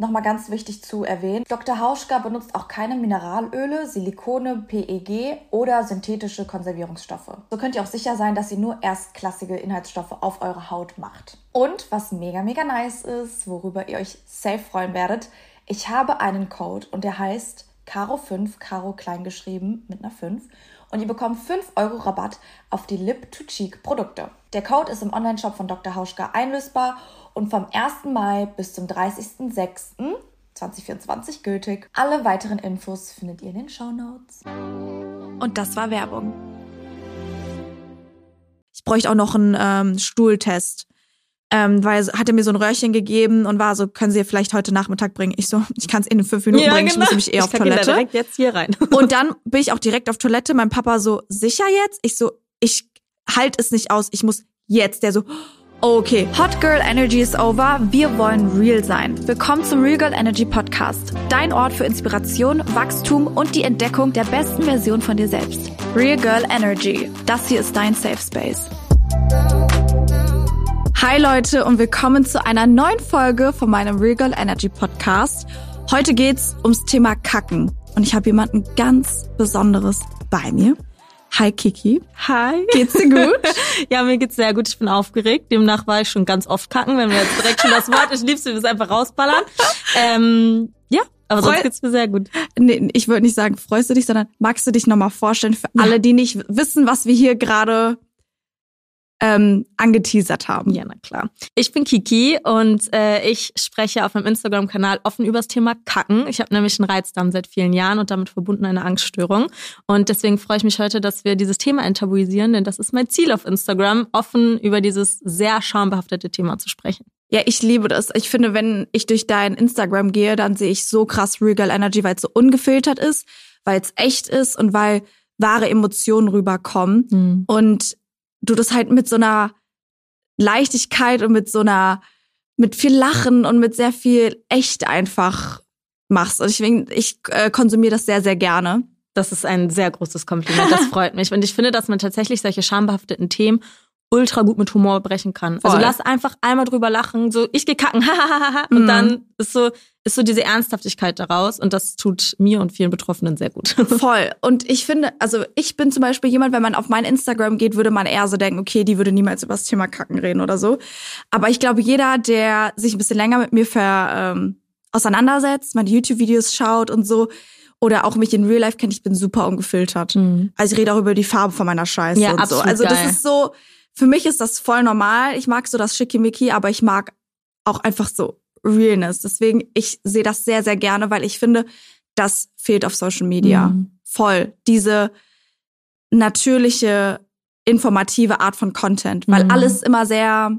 Nochmal ganz wichtig zu erwähnen, Dr. Hauschka benutzt auch keine Mineralöle, Silikone, PEG oder synthetische Konservierungsstoffe. So könnt ihr auch sicher sein, dass ihr nur erstklassige Inhaltsstoffe auf eure Haut macht. Und was mega, mega nice ist, worüber ihr euch safe freuen werdet, ich habe einen Code und der heißt Caro5, Caro kleingeschrieben mit einer 5 und ihr bekommt 5 Euro Rabatt auf die Lip-to-Cheek-Produkte. Der Code ist im Onlineshop von Dr. Hauschka einlösbar und vom 1. Mai bis zum 30.06.2024 gültig. Alle weiteren Infos findet ihr in den Show Notes. Und das war Werbung. Ich bräuchte auch noch einen ähm, Stuhltest. Ähm, weil hat er mir so ein Röhrchen gegeben und war so, können Sie vielleicht heute Nachmittag bringen? Ich so, ich kann es in fünf Minuten Ja, bringen, genau. ich muss nämlich eh Ich auf pack ihn da Toilette. direkt jetzt hier rein. Und dann bin ich auch direkt auf Toilette. Mein Papa so, sicher jetzt? Ich so, ich halt es nicht aus. Ich muss jetzt. Der so, okay. Hot Girl Energy is over. Wir wollen real sein. Willkommen zum Real Girl Energy Podcast. Dein Ort für Inspiration, Wachstum und die Entdeckung der besten Version von dir selbst. Real Girl Energy. Das hier ist dein Safe Space. Hi Leute und willkommen zu einer neuen Folge von meinem Real Girl Energy Podcast. Heute geht's ums Thema Kacken und ich habe jemanden ganz Besonderes bei mir. Hi Kiki, Hi. geht's dir gut? Ja, mir geht's sehr gut. Ich bin aufgeregt. Demnach war ich schon ganz oft kacken, wenn wir jetzt direkt schon das Wort, ich lieb's, wir es einfach rausballern. Ähm, ja, aber sonst Freu- geht's mir sehr gut. nee, ich würde nicht sagen, freust du dich, sondern magst du dich nochmal vorstellen für alle, die nicht wissen, was wir hier gerade ähm, angeteasert haben? Ja, na klar. Ich bin Kiki und äh, ich spreche auf meinem Instagram-Kanal offen über das Thema Kacken. Ich habe nämlich einen Reizdarm seit vielen Jahren und damit verbunden eine Angststörung. Und deswegen freue ich mich heute, dass wir dieses Thema enttabuisieren, denn das ist mein Ziel auf Instagram, offen über dieses sehr schambehaftete Thema zu sprechen. Ja, ich liebe das. Ich finde, wenn ich durch dein Instagram gehe, dann sehe ich so krass Real Girl Energy, weil es so ungefiltert ist, weil es echt ist und weil wahre Emotionen rüberkommen. Mhm. Und du das halt mit so einer Leichtigkeit und mit so einer, mit viel Lachen und mit sehr viel echt einfach machst. Und deswegen, ich äh, konsumiere das sehr, sehr gerne. Das ist ein sehr großes Kompliment. Das freut mich. Und ich finde, dass man tatsächlich solche schambehafteten Themen ultra gut mit Humor brechen kann. Also Voll. lass einfach einmal drüber lachen, so ich geh kacken, und Mhm. dann ist so ist so diese Ernsthaftigkeit daraus und das tut mir und vielen Betroffenen sehr gut. Voll. Und ich finde, also ich bin zum Beispiel jemand, wenn man auf mein Instagram geht, würde man eher so denken, okay, die würde niemals über das Thema Kacken reden oder so. Aber ich glaube, jeder, der sich ein bisschen länger mit mir ver, ähm, auseinandersetzt, meine YouTube-Videos schaut und so, oder auch mich in Real Life kennt, ich bin super ungefiltert. Also ich rede auch über die Farbe von meiner Scheiße Ja, und so. absolut Also das geil. ist so, für mich ist das voll normal. Ich mag so das Schickimicki, aber ich mag auch einfach so Realness. Deswegen, ich sehe das sehr, sehr gerne, weil ich finde, das fehlt auf Social Media. Mhm. Voll. Diese natürliche, informative Art von Content, weil Mhm. alles immer sehr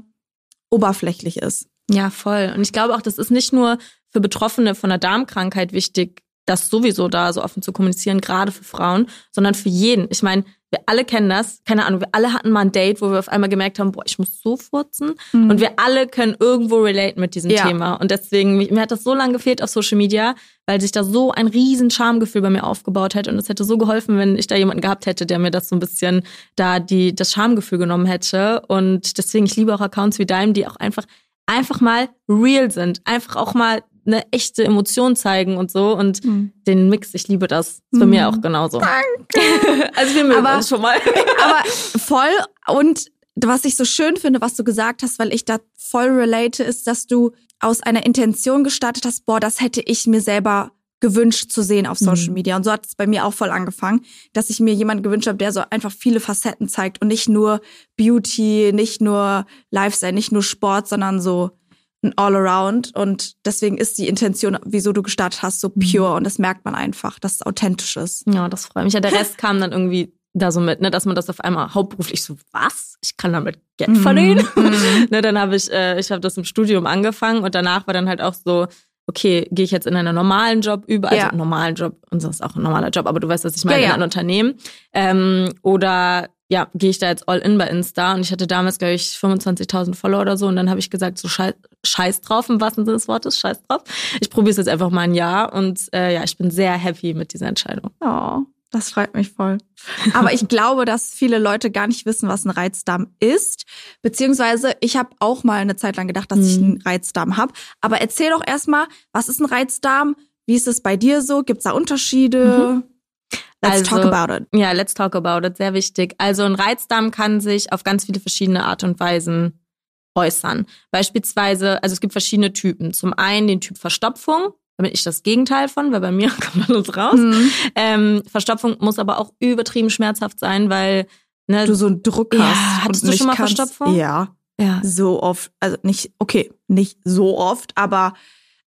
oberflächlich ist. Ja, voll. Und ich glaube auch, das ist nicht nur für Betroffene von einer Darmkrankheit wichtig, das sowieso da so offen zu kommunizieren, gerade für Frauen, sondern für jeden. Ich meine, wir alle kennen das. Keine Ahnung, wir alle hatten mal ein Date, wo wir auf einmal gemerkt haben, boah, ich muss so furzen. Und wir alle können irgendwo relate mit diesem Ja. Thema. Und deswegen, mir, mir hat das so lange gefehlt auf Social Media, weil sich da so ein riesen Schamgefühl bei mir aufgebaut hätte. Und es hätte so geholfen, wenn ich da jemanden gehabt hätte, der mir das so ein bisschen da die, das Schamgefühl genommen hätte. Und deswegen, ich liebe auch Accounts wie deinem, die auch einfach, einfach mal real sind. Einfach auch mal eine echte Emotion zeigen und so. Und mhm. den Mix, ich liebe das. Ist bei mhm. mir auch genauso. Danke. also wir mögen aber, uns schon mal. aber voll und was ich so schön finde, was du gesagt hast, weil ich da voll relate, ist, dass du aus einer Intention gestartet hast, boah, das hätte ich mir selber gewünscht zu sehen auf Social mhm. Media. Und so hat es bei mir auch voll angefangen, dass ich mir jemanden gewünscht habe, der so einfach viele Facetten zeigt und nicht nur Beauty, nicht nur Lifestyle, nicht nur Sport, sondern so ein All-Around. Und deswegen ist die Intention, wieso du gestartet hast, so mhm. pure. Und das merkt man einfach, dass es authentisch ist. Ja, das freut mich. Ja, der Rest kam dann irgendwie da so mit, ne, dass man das auf einmal hauptberuflich so, was? Ich kann damit Geld verdienen. Mhm. ne, dann habe ich, äh, ich habe das im Studium angefangen und danach war dann halt auch so, okay, gehe ich jetzt in einen normalen Job über, also ja. normalen Job, und das ist auch ein normaler Job, aber du weißt, was ich meine, ja, ja. in ein Unternehmen. Ähm, oder ja, gehe ich da jetzt all in bei Insta und ich hatte damals, glaube ich, 25.000 Follower oder so und dann habe ich gesagt, so scheiß, scheiß drauf im wahrsten Sinne des Wortes, scheiß drauf. Ich probiere es jetzt einfach mal ein Jahr und äh, ja, ich bin sehr happy mit dieser Entscheidung. Oh. Das freut mich voll. Aber ich glaube, dass viele Leute gar nicht wissen, was ein Reizdarm ist. Beziehungsweise ich habe auch mal eine Zeit lang gedacht, dass mhm. ich einen Reizdarm habe. Aber erzähl doch erstmal, was ist ein Reizdarm? Wie ist es bei dir so? Gibt es da Unterschiede? Mhm. Let's also, talk about it. Ja, let's talk about it. Sehr wichtig. Also ein Reizdarm kann sich auf ganz viele verschiedene Art und Weisen äußern. Beispielsweise, also es gibt verschiedene Typen. Zum einen den Typ Verstopfung. Da bin ich das Gegenteil von, weil bei mir kommt alles raus. Mhm. Ähm, Verstopfung muss aber auch übertrieben schmerzhaft sein, weil ne, du so einen Druck hast. Ja, hattest du schon mal kannst, Verstopfung? Ja. Ja. So oft, also nicht, okay, nicht so oft, aber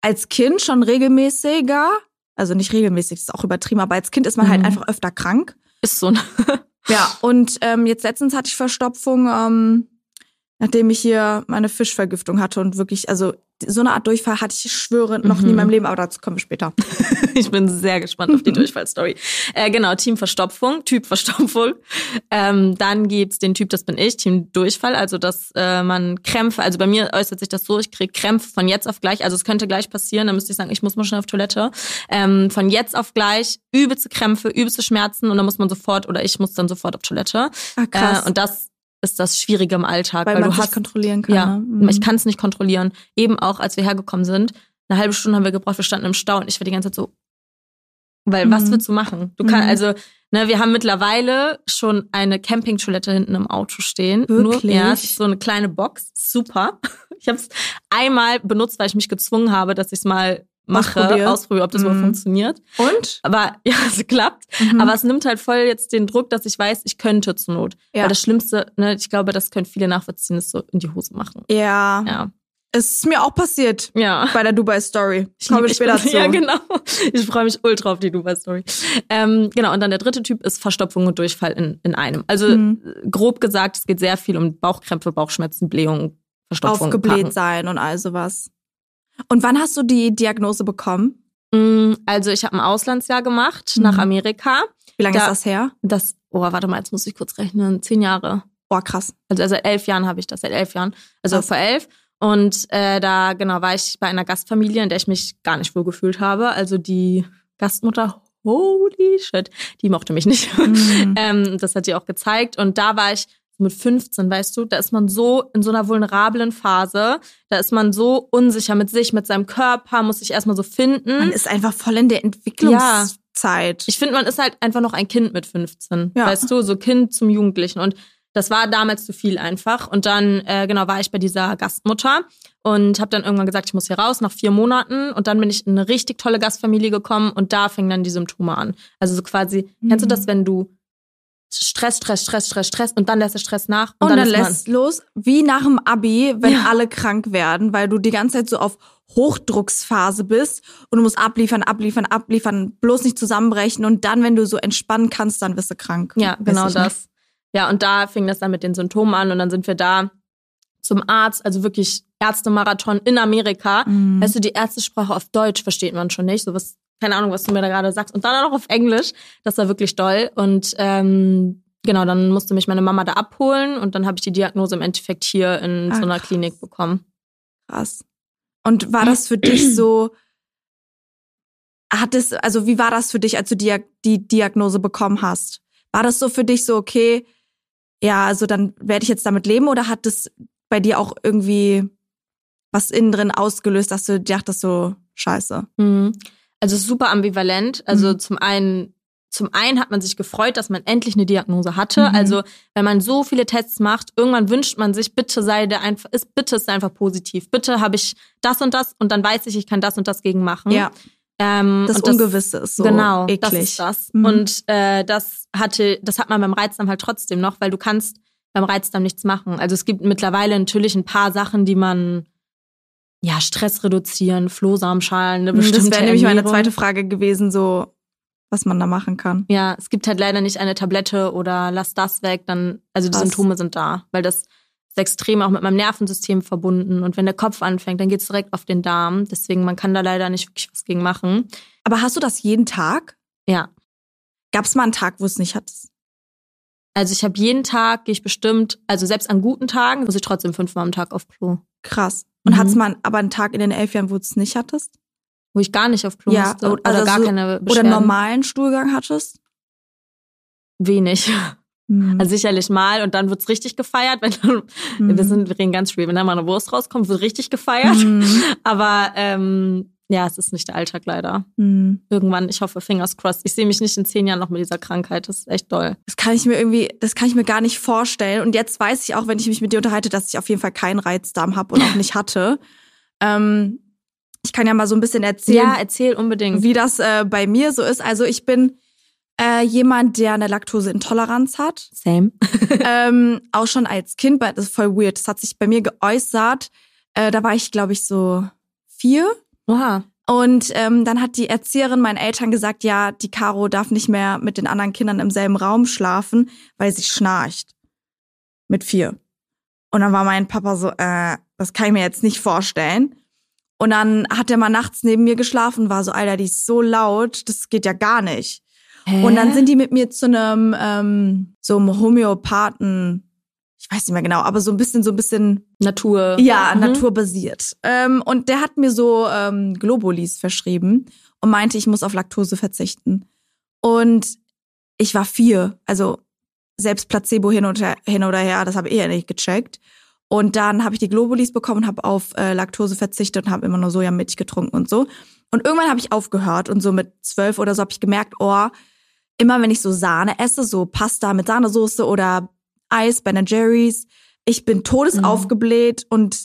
als Kind schon regelmäßiger. Also nicht regelmäßig, das ist auch übertrieben, aber als Kind ist man halt mhm. halt einfach öfter krank. Ist so. Ne? ja, und ähm, jetzt letztens hatte ich Verstopfung, ähm, nachdem ich hier meine Fischvergiftung hatte und wirklich, also so eine Art Durchfall hatte ich, schwöre, noch mhm. nie in meinem mhm. Leben, aber dazu kommen wir später. ich bin sehr gespannt auf die Durchfallstory. Äh, genau, Team Verstopfung, Typ Verstopfung. Ähm, dann gibt's den Typ, das bin ich, Team Durchfall, also dass äh, man Krämpfe, also bei mir äußert sich das so, ich kriege Krämpfe von jetzt auf gleich, also es könnte gleich passieren, dann müsste ich sagen, ich muss mal schnell auf Toilette. Ähm, von jetzt auf gleich übelste Krämpfe, übelste Schmerzen und dann muss man sofort oder ich muss dann sofort auf Toilette. Ah, krass. Äh, und das ist das Schwierige im Alltag. Weil, weil man du hast, kontrollieren kann. Ja, ne? ich kann es nicht kontrollieren. Eben auch, als wir hergekommen sind, eine halbe Stunde haben wir gebraucht, wir standen im Stau und ich war die ganze Zeit so, weil mhm. was willst du machen? Du kannst, mhm. also, ne, wir haben mittlerweile schon eine Campingtoilette hinten im Auto stehen. Wirklich? Nur, ja, so eine kleine Box, super. Ich habe es einmal benutzt, weil ich mich gezwungen habe, dass ich es mal mache, ausprobiere, ausprobiere ob das mhm. überhaupt funktioniert. Und? Aber ja, es klappt. Mhm. Aber es nimmt halt voll jetzt den Druck, dass ich weiß, ich könnte zur Not. Ja. Weil das Schlimmste, ne, ich glaube, das können viele nachvollziehen, ist so in die Hose machen. Ja. Ja. Es ist mir auch passiert. Ja. Bei der Dubai Story. Ich komme später zu. Ja, genau. Ich freue mich ultra auf die Dubai Story. Ähm, genau. Und dann der dritte Typ ist Verstopfung und Durchfall in, in einem. Also mhm. grob gesagt, es geht sehr viel um Bauchkrämpfe, Bauchschmerzen, Blähungen, Verstopfung. Aufgebläht Packen. sein und all sowas. Und wann hast du die Diagnose bekommen? Mm, also ich habe ein Auslandsjahr gemacht mhm. nach Amerika. Wie lange da, ist das her? Das, oh, warte mal, jetzt muss ich kurz rechnen. Zehn Jahre. Boah, krass. Also seit elf Jahren habe ich das, seit elf Jahren. Also krass. vor elf. Und äh, da, genau, war ich bei einer Gastfamilie, in der ich mich gar nicht wohl gefühlt habe. Also die Gastmutter, holy shit, die mochte mich nicht. Mhm. ähm, das hat sie auch gezeigt. Und da war ich mit 15, weißt du, da ist man so in so einer vulnerablen Phase, da ist man so unsicher mit sich, mit seinem Körper, muss sich erstmal so finden. Man ist einfach voll in der Entwicklungszeit. Ja. Ich finde, man ist halt einfach noch ein Kind mit 15, ja. weißt du, so Kind zum Jugendlichen und das war damals zu viel einfach. Und dann, äh, genau, war ich bei dieser Gastmutter und habe dann irgendwann gesagt, ich muss hier raus nach vier Monaten. Und dann bin ich in eine richtig tolle Gastfamilie gekommen und da fingen dann die Symptome an. Also so quasi, mhm. kennst du das, wenn du Stress, Stress, Stress, Stress, Stress und dann lässt der Stress nach. Und, und dann, dann lässt los, wie nach dem Abi, wenn ja. alle krank werden, weil du die ganze Zeit so auf Hochdrucksphase bist und du musst abliefern, abliefern, abliefern, bloß nicht zusammenbrechen und dann, wenn du so entspannen kannst, dann bist du krank. Ja, genau das. Ja, und da fing das dann mit den Symptomen an und dann sind wir da zum Arzt, also wirklich Ärztemarathon in Amerika. Mhm. Weißt du, die Ärztesprache auf Deutsch versteht man schon nicht. So was keine Ahnung, was du mir da gerade sagst. Und dann auch noch auf Englisch. Das war wirklich toll. Und ähm, genau, dann musste mich meine Mama da abholen und dann habe ich die Diagnose im Endeffekt hier in Ach, so einer krass. Klinik bekommen. Krass. Und war das für dich so, hat es, also wie war das für dich, als du die, die Diagnose bekommen hast? War das so für dich so, okay, ja, also dann werde ich jetzt damit leben oder hat es bei dir auch irgendwie was innen drin ausgelöst, dass du dachtest so, scheiße. Mhm. Also super ambivalent. Also Mhm. zum einen, zum einen hat man sich gefreut, dass man endlich eine Diagnose hatte. Mhm. Also wenn man so viele Tests macht, irgendwann wünscht man sich, bitte sei der einfach, ist bitte ist einfach positiv. Bitte habe ich das und das und dann weiß ich, ich kann das und das gegen machen. Ja, Ähm, das Ungewisse ist so genau, eklig. das ist das. Mhm. Und äh, das hatte, das hat man beim Reizdarm halt trotzdem noch, weil du kannst beim Reizdarm nichts machen. Also es gibt mittlerweile natürlich ein paar Sachen, die man ja Stress reduzieren, Flohsamenschalen, eine das bestimmte wäre nämlich meine zweite Frage gewesen, so was man da machen kann. Ja, es gibt halt leider nicht eine Tablette oder lass das weg, dann, also die Krass. Symptome sind da, weil das ist extrem auch mit meinem Nervensystem verbunden und wenn der Kopf anfängt, dann geht's direkt auf den Darm. Deswegen, man kann da leider nicht wirklich was gegen machen. Aber hast du das jeden Tag? Ja. Gab es mal einen Tag, wo es nicht hattest? Also ich habe jeden Tag, gehe ich bestimmt, also selbst an guten Tagen, muss ich trotzdem fünfmal am Tag auf Klo. Krass. Und Mhm. hattest mal aber einen Tag in den elf Jahren, wo du es nicht hattest? Wo ich gar nicht auf Klo Ja, musste. oder Oder, gar so- keine Oder Beschwerden. normalen Stuhlgang hattest? Wenig. Mhm. Also sicherlich mal und dann wird's richtig gefeiert, wenn dann, Mhm. wir sind, wir reden ganz schwer, wenn da mal eine Wurst rauskommt, wird richtig gefeiert. Mhm. Aber ähm, ja, es ist nicht der Alltag leider. Mhm. Irgendwann, ich hoffe, fingers crossed. Ich sehe mich nicht in zehn Jahren noch mit dieser Krankheit. Das ist echt doll. Das kann ich mir irgendwie, das kann ich mir gar nicht vorstellen. Und jetzt weiß ich auch, wenn ich mich mit dir unterhalte, dass ich auf jeden Fall keinen Reizdarm habe und auch nicht hatte. Ähm, ich kann ja mal so ein bisschen erzählen, Ja, erzähl unbedingt. wie das äh, bei mir so ist. Also ich bin äh, jemand, der eine Laktoseintoleranz hat. Same. ähm, auch schon als Kind, das ist voll weird. Das hat sich bei mir geäußert. Äh, da war ich, glaube ich, so vier. Oha. Und ähm, dann hat die Erzieherin meinen Eltern gesagt, ja, die Caro darf nicht mehr mit den anderen Kindern im selben Raum schlafen, weil sie schnarcht. Mit vier. Und dann war mein Papa so, äh, das kann ich mir jetzt nicht vorstellen. Und dann hat er mal nachts neben mir geschlafen, war so, Alter, die ist so laut, das geht ja gar nicht. Und dann sind die mit mir zu einem ähm, so einem Homöopathen, ich weiß nicht mehr genau, aber so ein bisschen, so ein bisschen Natur. ja, Mhm. naturbasiert. Ähm, und der hat mir so ähm, Globulis verschrieben und meinte, ich muss auf Laktose verzichten. Und ich war vier, also selbst Placebo hin, und her, hin oder her, das habe ich eh nicht gecheckt. Und dann habe ich die Globulis bekommen, habe auf äh, Laktose verzichtet und habe immer nur Sojamilch getrunken und so. Und irgendwann habe ich aufgehört und so mit zwölf oder so habe ich gemerkt, oh, immer wenn ich so Sahne esse, so Pasta mit Sahnesoße oder Eis, Ben Jerry's, ich bin todesaufgebläht und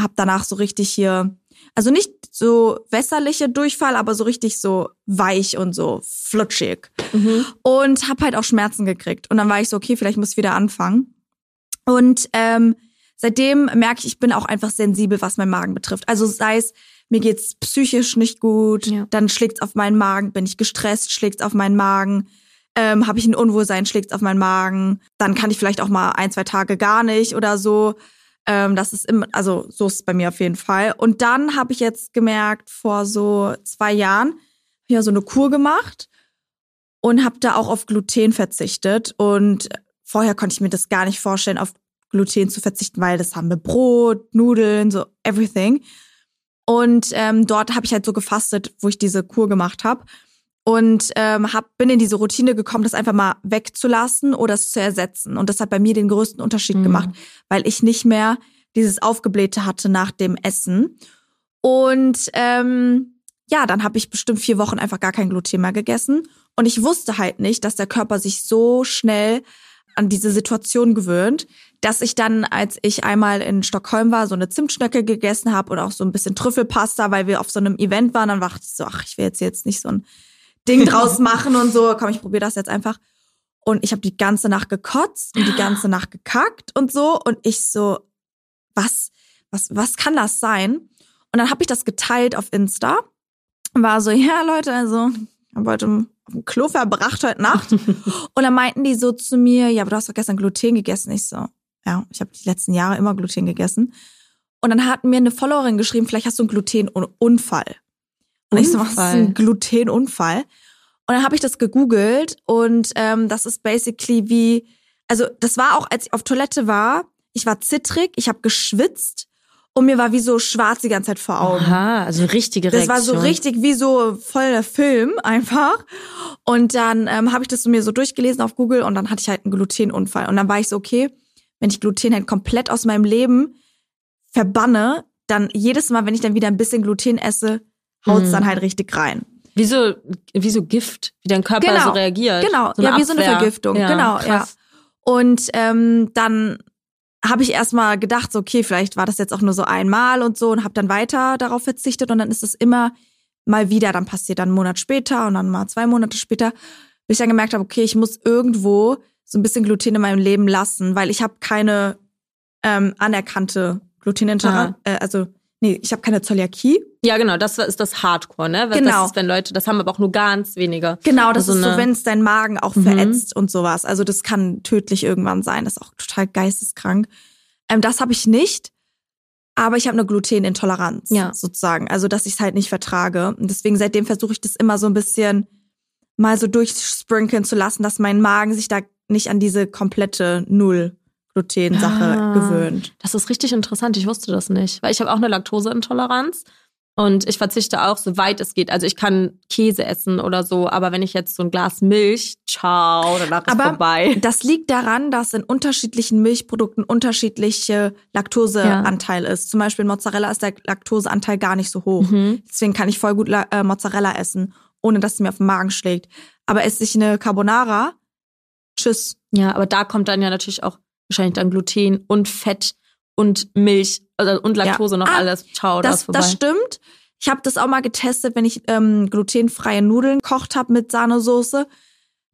habe danach so richtig hier, also nicht so wässerliche Durchfall, aber so richtig so weich und so flutschig. Mhm. Und habe halt auch Schmerzen gekriegt. Und dann war ich so, okay, vielleicht muss ich wieder anfangen. Und ähm, seitdem merke ich, ich bin auch einfach sensibel, was meinen Magen betrifft. Also sei es, mir geht's psychisch nicht gut, Ja. dann schlägt's auf meinen Magen, bin ich gestresst, schlägt's auf meinen Magen. Ähm, habe ich ein Unwohlsein, schlägt's auf meinen Magen. Dann kann ich vielleicht auch mal ein, zwei Tage gar nicht oder so. Ähm, das ist immer, also so ist es bei mir auf jeden Fall. Und dann habe ich jetzt gemerkt, vor so zwei Jahren, ich ja so eine Kur gemacht und habe da auch auf Gluten verzichtet. Und vorher konnte ich mir das gar nicht vorstellen, auf Gluten zu verzichten, weil das haben wir Brot, Nudeln, so everything. Und ähm, dort habe ich halt so gefastet, wo ich diese Kur gemacht habe. Und ähm, hab, bin in diese Routine gekommen, das einfach mal wegzulassen oder es zu ersetzen. Und das hat bei mir den größten Unterschied Mhm. gemacht, weil ich nicht mehr dieses Aufgeblähte hatte nach dem Essen. Und ähm, ja, dann habe ich bestimmt vier Wochen einfach gar kein Gluten mehr gegessen. Und ich wusste halt nicht, dass der Körper sich so schnell an diese Situation gewöhnt, dass ich dann, als ich einmal in Stockholm war, so eine Zimtschnecke gegessen habe und auch so ein bisschen Trüffelpasta, weil wir auf so einem Event waren, dann dachte ich so, ach, ich will jetzt jetzt nicht so ein Ding draus machen und so, komm, ich probiere das jetzt einfach. Und ich habe die ganze Nacht gekotzt und die ganze Nacht gekackt und so und ich so, was, was, was kann das sein? Und dann habe ich das geteilt auf Insta und war so, ja Leute, also ich habe heute auf dem Klo verbracht heute Nacht. und dann meinten die so zu mir, ja, aber du hast doch gestern Gluten gegessen. Ich so, ja, ich habe die letzten Jahre immer Gluten gegessen. Und dann hat mir eine Followerin geschrieben, vielleicht hast du einen Glutenunfall. Und ich so, was ist ein Glutenunfall? Und dann habe ich das gegoogelt und ähm, das ist basically wie, also das war auch, als ich auf Toilette war, ich war zittrig, ich habe geschwitzt und mir war wie so schwarz die ganze Zeit vor Augen. Aha, also richtige Das Reaktion. war so richtig wie so voll der Film einfach. Und dann ähm, habe ich das so mir so durchgelesen auf Google und dann hatte ich halt einen Glutenunfall. Und dann war ich so, okay, wenn ich Gluten halt komplett aus meinem Leben verbanne, dann jedes Mal, wenn ich dann wieder ein bisschen Gluten esse, haut's mhm. dann halt richtig rein. Wie so, wie so Gift, wie dein Körper genau, so reagiert. Genau, so ja, wie so eine Vergiftung. Ja, genau, krass. ja. Und ähm, dann habe ich erstmal gedacht, so, okay, vielleicht war das jetzt auch nur so einmal und so und habe dann weiter darauf verzichtet und dann ist es immer mal wieder, dann passiert dann einen Monat später und dann mal zwei Monate später, bis ich dann gemerkt habe, okay, ich muss irgendwo so ein bisschen Gluten in meinem Leben lassen, weil ich habe keine ähm, anerkannte Glutenintoleranz, äh, also nee, ich habe keine Zöliakie. Ja, genau, das ist das Hardcore, ne? Genau. Das ist, wenn Leute, das haben aber auch nur ganz wenige. Genau, das also ist so, wenn es deinen Magen auch mhm. verätzt und sowas. Also das kann tödlich irgendwann sein. Das ist auch total geisteskrank. Ähm, das habe ich nicht, aber ich habe eine Glutenintoleranz ja. sozusagen. Also dass ich es halt nicht vertrage. Und deswegen seitdem versuche ich das immer so ein bisschen mal so durchsprinkeln zu lassen, dass mein Magen sich da nicht an diese komplette Null Gluten-Sache ah, gewöhnt. Das ist richtig interessant. Ich wusste das nicht, weil ich habe auch eine Laktoseintoleranz. Und ich verzichte auch, soweit es geht. Also ich kann Käse essen oder so, aber wenn ich jetzt so ein Glas Milch, ciao, danach ist aber vorbei. Das liegt daran, dass in unterschiedlichen Milchprodukten unterschiedliche Laktoseanteil ja. ist. Zum Beispiel in Mozzarella ist der Laktoseanteil gar nicht so hoch. Mhm. Deswegen kann ich voll gut äh, Mozzarella essen, ohne dass es mir auf den Magen schlägt. Aber esse ich eine Carbonara, tschüss. Ja, aber da kommt dann ja natürlich auch wahrscheinlich dann Gluten und Fett und Milch also, und Laktose ja. noch ah, alles. Ciao, das, das stimmt. Ich habe das auch mal getestet, wenn ich ähm, glutenfreie Nudeln kocht habe mit Sahnesoße.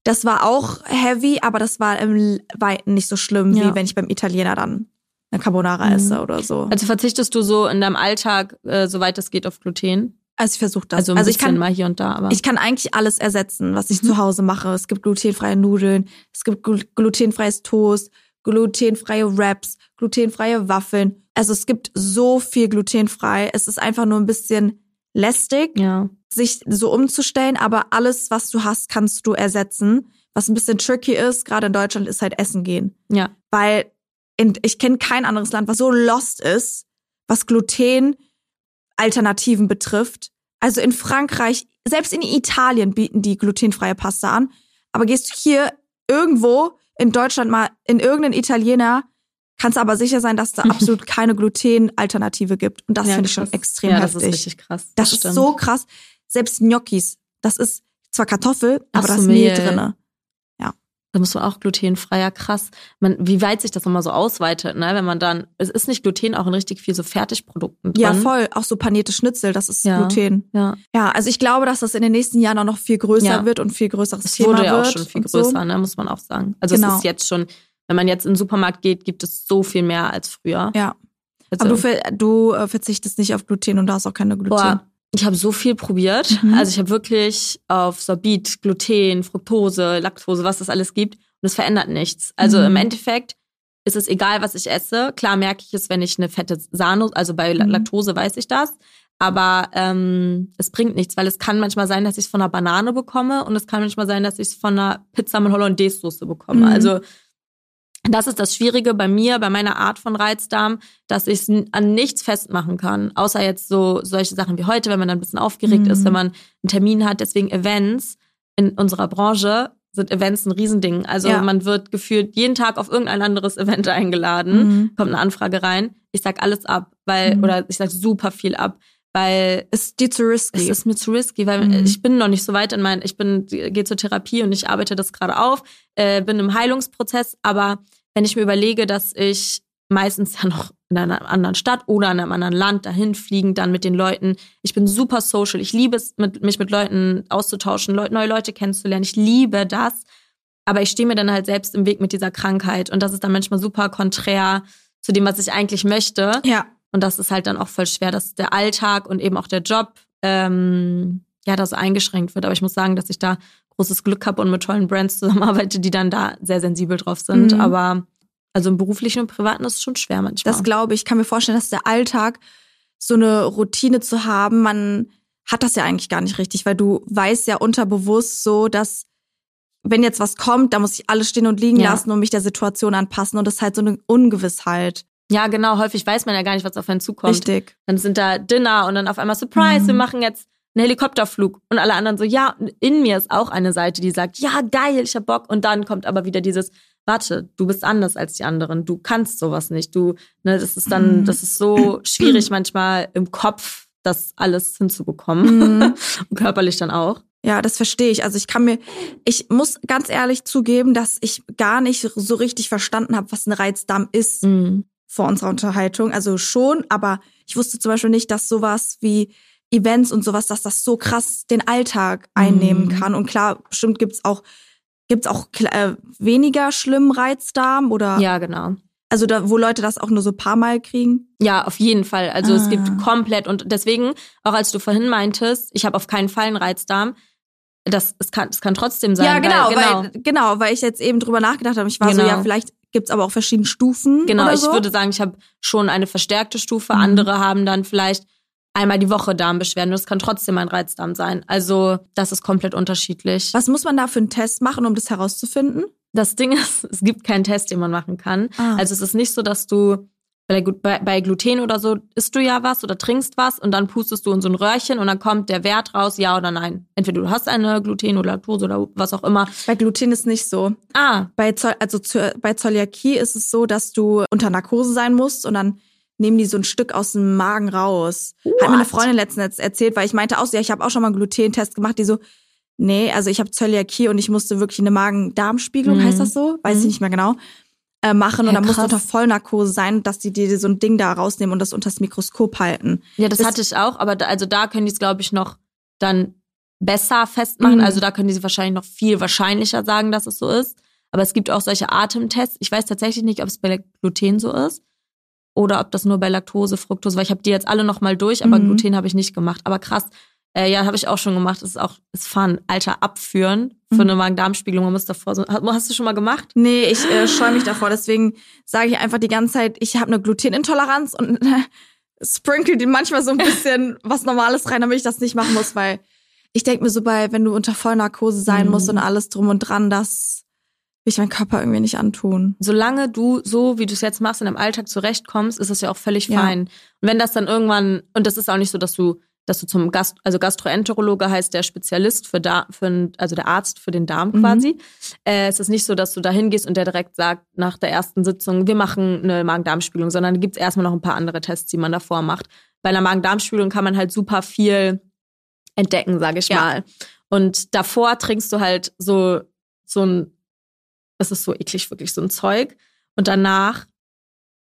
Das war auch heavy, aber das war im Weiten nicht so schlimm, ja. wie wenn ich beim Italiener dann eine Carbonara mhm. esse oder so. Also verzichtest du so in deinem Alltag, äh, soweit es geht, auf Gluten? Also ich versuche das. Also, ein also ich kann mal hier und da, aber ich kann eigentlich alles ersetzen, was ich mhm. zu Hause mache. Es gibt glutenfreie Nudeln, es gibt glutenfreies Toast, glutenfreie Wraps, glutenfreie Waffeln. Also es gibt so viel glutenfrei. Es ist einfach nur ein bisschen lästig, ja. sich so umzustellen, aber alles, was du hast, kannst du ersetzen. Was ein bisschen tricky ist, gerade in Deutschland, ist halt Essen gehen. Ja. Weil in, ich kenne kein anderes Land, was so lost ist, was Gluten-Alternativen betrifft. Also in Frankreich, selbst in Italien bieten die glutenfreie Pasta an. Aber gehst du hier irgendwo in Deutschland mal in irgendeinen Italiener, kannst aber sicher sein, dass da absolut keine Gluten-Alternative gibt. Und das ja, finde ich schon extrem ja, heftig. Das ist richtig krass. Das, das ist so krass. Selbst Gnocchis, das ist zwar Kartoffel, aber da ist Mehl drinne. Da muss man auch glutenfreier, krass. Man, wie weit sich das nochmal so ausweitet, ne? Wenn man dann, es ist nicht Gluten auch in richtig viel so Fertigprodukten drin. Ja, voll. Auch so panierte Schnitzel, das ist ja, Gluten. Ja. Ja, also ich glaube, dass das in den nächsten Jahren auch noch viel größer ja. wird und viel größeres es Thema wird. Es wurde ja auch schon viel größer, so. ne? Muss man auch sagen. Also genau. es ist jetzt schon, wenn man jetzt in den Supermarkt geht, gibt es so viel mehr als früher. Ja. Also, Aber du, du äh, verzichtest nicht auf Gluten und da hast auch keine Gluten. Boah. Ich habe so viel probiert. Mhm. Also ich habe wirklich auf Sorbit, Gluten, Fructose, Laktose, was das alles gibt und es verändert nichts. Also mhm. im Endeffekt ist es egal, was ich esse. Klar merke ich es, wenn ich eine fette Sahne, also bei mhm. Laktose weiß ich das. Aber ähm, es bringt nichts, weil es kann manchmal sein, dass ich es von einer Banane bekomme und es kann manchmal sein, dass ich es von einer Pizza mit Hollandaise-Soße bekomme. Mhm. Also das ist das Schwierige bei mir, bei meiner Art von Reizdarm, dass ich es an nichts festmachen kann. Außer jetzt so solche Sachen wie heute, wenn man dann ein bisschen aufgeregt mhm. ist, wenn man einen Termin hat. Deswegen Events in unserer Branche sind Events ein Riesending. Also ja. man wird gefühlt jeden Tag auf irgendein anderes Event eingeladen, mhm. kommt eine Anfrage rein. Ich sag alles ab, weil, mhm. oder ich sag super viel ab, weil es ist dir zu risky. Es ist mir zu risky, weil mhm. ich bin noch nicht so weit in mein, ich bin, gehe zur Therapie und ich arbeite das gerade auf, äh, bin im Heilungsprozess, aber wenn ich mir überlege, dass ich meistens ja noch in einer anderen Stadt oder in einem anderen Land dahin fliegen, dann mit den Leuten. Ich bin super social. Ich liebe es, mit, mich mit Leuten auszutauschen, Leute, neue Leute kennenzulernen. Ich liebe das. Aber ich stehe mir dann halt selbst im Weg mit dieser Krankheit. Und das ist dann manchmal super konträr zu dem, was ich eigentlich möchte. Ja. Und das ist halt dann auch voll schwer, dass der Alltag und eben auch der Job ähm, ja da so eingeschränkt wird. Aber ich muss sagen, dass ich da großes Glück habe und mit tollen Brands zusammenarbeite, die dann da sehr sensibel drauf sind. Mhm. Aber also im beruflichen und privaten ist es schon schwer manchmal. Das glaube ich. Ich kann mir vorstellen, dass der Alltag so eine Routine zu haben, man hat das ja eigentlich gar nicht richtig, weil du weißt ja unterbewusst so, dass wenn jetzt was kommt, da muss ich alles stehen und liegen ja. lassen und mich der Situation anpassen und das ist halt so eine Ungewissheit. Ja, genau. Häufig weiß man ja gar nicht, was auf einen zukommt. Richtig. Dann sind da Dinner und dann auf einmal Surprise, mhm. wir machen jetzt einen Helikopterflug und alle anderen so, ja, in mir ist auch eine Seite, die sagt, ja, geil, ich hab Bock und dann kommt aber wieder dieses, warte, du bist anders als die anderen, du kannst sowas nicht, du, ne, das ist dann, mhm. das ist so schwierig manchmal im Kopf das alles hinzubekommen. Mhm. Und körperlich dann auch. Ja, das verstehe ich. Also ich kann mir, ich muss ganz ehrlich zugeben, dass ich gar nicht so richtig verstanden habe, was ein Reizdarm ist Mhm. Vor unserer Unterhaltung. Also schon, aber ich wusste zum Beispiel nicht, dass sowas wie Events und sowas, dass das so krass den Alltag einnehmen Mhm. kann. Und klar, bestimmt gibt's auch, gibt's auch äh, weniger schlimmen Reizdarm oder Ja, genau. also da, wo Leute das auch nur so ein paar Mal kriegen. Ja, auf jeden Fall. Also es Ah. gibt komplett und deswegen, auch als du vorhin meintest, ich habe auf keinen Fall einen Reizdarm, das, es, kann, es kann trotzdem sein. ja, genau, weil, genau. weil, genau, weil ich jetzt eben drüber nachgedacht habe. Ich war so, Genau. ja, vielleicht gibt's aber auch verschiedene Stufen. Genau, ich so. würde sagen, ich habe schon eine verstärkte Stufe. Mhm. Andere haben dann vielleicht einmal die Woche Darmbeschwerden. Das kann trotzdem ein Reizdarm sein. Also das ist komplett unterschiedlich. Was muss man da für einen Test machen, um das herauszufinden? Das Ding ist, es gibt keinen Test, den man machen kann. Ah. Also es ist nicht so, dass du bei, bei, bei Gluten oder so isst du ja was oder trinkst was und dann pustest du in so ein Röhrchen und dann kommt der Wert raus, ja oder nein. Entweder du hast eine Gluten oder Laktose oder was auch immer. Bei Gluten ist nicht so. Ah, Bei, Zoll, also zu, bei Zöliakie ist es so, dass du unter Narkose sein musst und dann nehmen die so ein Stück aus dem Magen raus. Hat mir eine What? Freundin letztens erzählt, weil ich meinte auch so, ja, ich habe auch schon mal einen Glutentest gemacht, die so, nee, also ich habe Zöliakie und ich musste wirklich eine Magen-Darm-Spiegelung, Mhm. heißt das so? Weiß ich Mhm. nicht mehr genau. Äh, machen Ja, und dann musst du krass. unter Vollnarkose sein, dass die dir so ein Ding da rausnehmen und das unters Mikroskop halten. ja, das, Das- hatte ich auch, aber da, also da können die es, glaube ich, noch dann besser festmachen. Mhm. Also da können die wahrscheinlich noch viel wahrscheinlicher sagen, dass es so ist. Aber es gibt auch solche Atemtests. Ich weiß tatsächlich nicht, ob es bei Gluten so ist oder ob das nur bei Laktose, Fructose, weil ich habe die jetzt alle noch mal durch, aber Mhm. Gluten habe ich nicht gemacht. Aber krass, äh, ja, habe ich auch schon gemacht. Das ist auch ist fun. Alter, abführen für Mhm. eine Magen-Darm-Spiegelung. Man muss davor so. Hast, hast du schon mal gemacht? Nee, ich äh, scheue mich davor. Deswegen sage ich einfach die ganze Zeit, ich habe eine Glutenintoleranz und sprinkle die manchmal so ein bisschen was Normales rein, damit ich das nicht machen muss, weil ich denke mir so bei, wenn du unter Vollnarkose sein Mhm. musst und alles drum und dran, das will ich meinem Körper irgendwie nicht antun. solange du so, wie du es jetzt machst, in deinem Alltag zurechtkommst, ist das ja auch völlig Ja. fein. Und wenn das dann irgendwann, und das ist auch nicht so, dass du, dass du zum Gast, also Gastroenterologe heißt der Spezialist für da, für also der Arzt für den Darm Mhm. quasi. Äh, es ist nicht so, dass du da hingehst und der direkt sagt nach der ersten Sitzung, wir machen eine Magen-Darm-Spiegelung, sondern da gibt's erstmal noch ein paar andere Tests, die man davor macht. Bei einer Magen-Darm-Spiegelung kann man halt super viel entdecken, sage ich Ja. mal. Und davor trinkst du halt so, so ein, das ist so eklig, wirklich so ein Zeug. Und danach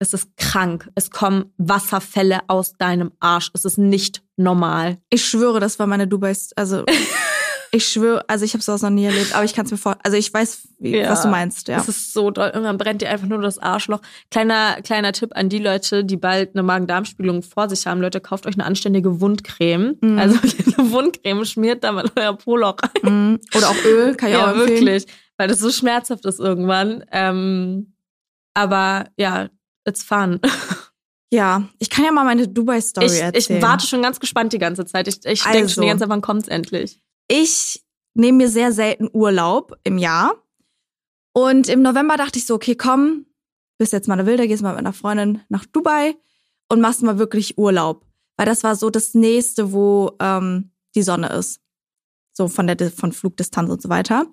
ist es krank. Es kommen Wasserfälle aus deinem Arsch. Es ist nicht normal. Ich schwöre, das war meine Dubai, also ich schwöre, also ich habe sowas noch nie erlebt, aber ich kann es mir vor, also ich weiß, wie, Ja. was du meinst, ja. Es ist so doll. Irgendwann brennt dir einfach nur das Arschloch. Kleiner, kleiner Tipp an die Leute, die bald eine Magen-Darm-Spiegelung vor sich haben. Leute, kauft euch eine anständige Wundcreme. Mhm. Also eine Wundcreme schmiert da mal euer Poloch rein. Mhm. Oder auch Öl, kann ich auch Ja, empfehlen. wirklich. Weil das so schmerzhaft ist irgendwann. Ähm, aber ja, it's fun. Ja, ich kann ja mal meine Dubai-Story Ich, ich erzählen. warte schon ganz gespannt die ganze Zeit. Ich, ich denke Also. schon die ganze Zeit, wann kommt's endlich? ich nehme mir sehr selten Urlaub im Jahr. Und im November dachte ich so, okay, komm, bist jetzt mal eine Wilde, gehst mal mit einer Freundin nach Dubai und machst mal wirklich Urlaub. Weil das war so das nächste, wo ähm, die Sonne ist. So von der von Flugdistanz und so weiter.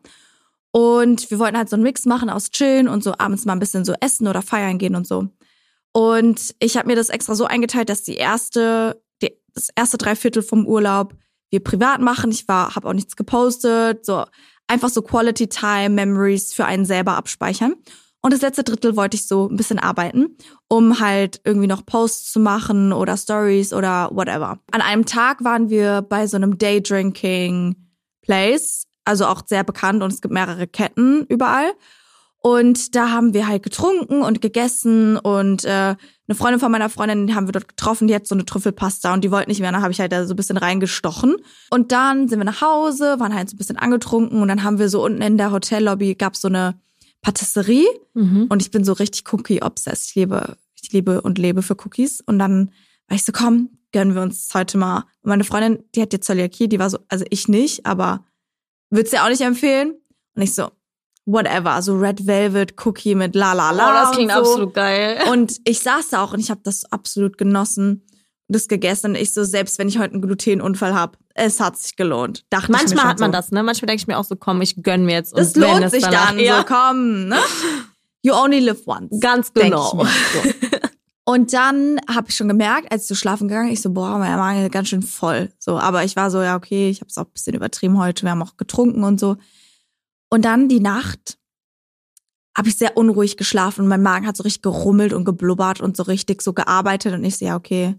Und wir wollten halt so einen Mix machen aus chillen und so abends mal ein bisschen so essen oder feiern gehen und so. Und ich habe mir das extra so eingeteilt, dass die erste, die, das erste Dreiviertel vom Urlaub wir privat machen. Ich war, habe auch nichts gepostet, so einfach so Quality Time Memories für einen selber abspeichern. Und das letzte Drittel wollte ich so ein bisschen arbeiten, um halt irgendwie noch Posts zu machen oder Stories oder whatever. An einem Tag waren wir bei so einem Day Drinking Place, also auch sehr bekannt und es gibt mehrere Ketten überall. Und da haben wir halt getrunken und gegessen und äh, eine Freundin von meiner Freundin haben wir dort getroffen, die hat so eine Trüffelpasta und die wollte nicht mehr, dann habe ich halt da so ein bisschen reingestochen. Und dann sind wir nach Hause, waren halt so ein bisschen angetrunken und dann haben wir so unten in der Hotellobby gab's so eine Patisserie Mhm. und ich bin so richtig Cookie-obsessed. Ich liebe, ich liebe und lebe für Cookies. Und dann war ich so, komm, gönnen wir uns heute mal. Und meine Freundin, die hat jetzt Zöliakie, die war so, also ich nicht, aber würd's dir auch nicht empfehlen? Und ich so, whatever, so Red Velvet Cookie mit la la la. Oh, das klingt so. absolut geil. Und ich saß da auch und ich habe das absolut genossen, das gegessen. Und ich so, selbst wenn ich heute einen Glutenunfall habe, es hat sich gelohnt. Dachte Manchmal hat man so. das, ne? Manchmal denke ich mir auch so, komm, ich gönn mir jetzt. Und Es lohnt sich danach, dann, Ja, so komm, ne? You only live once. ganz genau. Und dann habe ich schon gemerkt, als ich so schlafen gegangen, ich so, boah, mein Magen ist ganz schön voll. So, aber ich war so, ja, okay, ich habe es auch ein bisschen übertrieben heute. Wir haben auch getrunken und so. Und dann die Nacht habe ich sehr unruhig geschlafen und mein Magen hat so richtig gerummelt und geblubbert und so richtig so gearbeitet. Und ich so, ja, okay,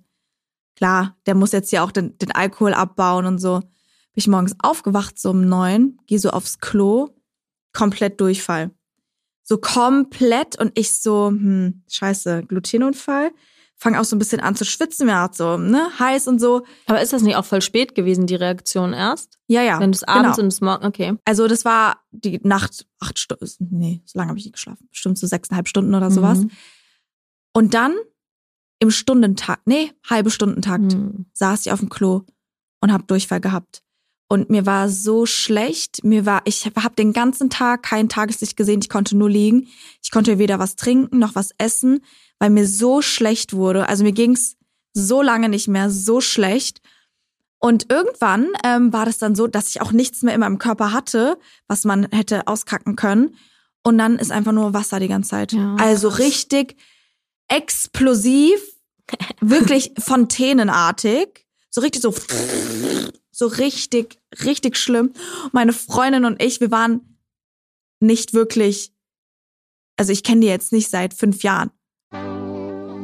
klar, der muss jetzt hier auch den, den Alkohol abbauen und so. Bin ich morgens aufgewacht, so um neun, gehe so aufs Klo, komplett Durchfall. So komplett und ich so, hm, scheiße, Glutenunfall. Fang auch so ein bisschen an zu schwitzen, mir hat so, ne, heiß und so. Aber ist das nicht auch voll spät gewesen, die Reaktion erst? Ja, ja. Wenn du es abends genau. und es morgen, okay. Also das war die Nacht, acht Stunden, nee, so lange habe ich nicht geschlafen. Bestimmt so sechseinhalb Stunden oder sowas. Mhm. Und dann im Stundentakt, nee, halbe Stundentakt, Mhm. saß ich auf dem Klo und habe Durchfall gehabt. Und mir war so schlecht. Mir war, ich habe den ganzen Tag kein Tageslicht gesehen. Ich konnte nur liegen. Ich konnte weder was trinken noch was essen, weil mir so schlecht wurde. Also mir ging's so lange nicht mehr so schlecht. Und irgendwann ähm, war das dann so, dass ich auch nichts mehr in meinem Körper hatte, was man hätte auskacken können. Und dann ist einfach nur Wasser die ganze Zeit. Ja, also krass. richtig explosiv, wirklich fontänenartig. So richtig so, so richtig, richtig schlimm. Meine Freundin und ich, wir waren nicht wirklich, also ich kenne die jetzt nicht seit fünf Jahren.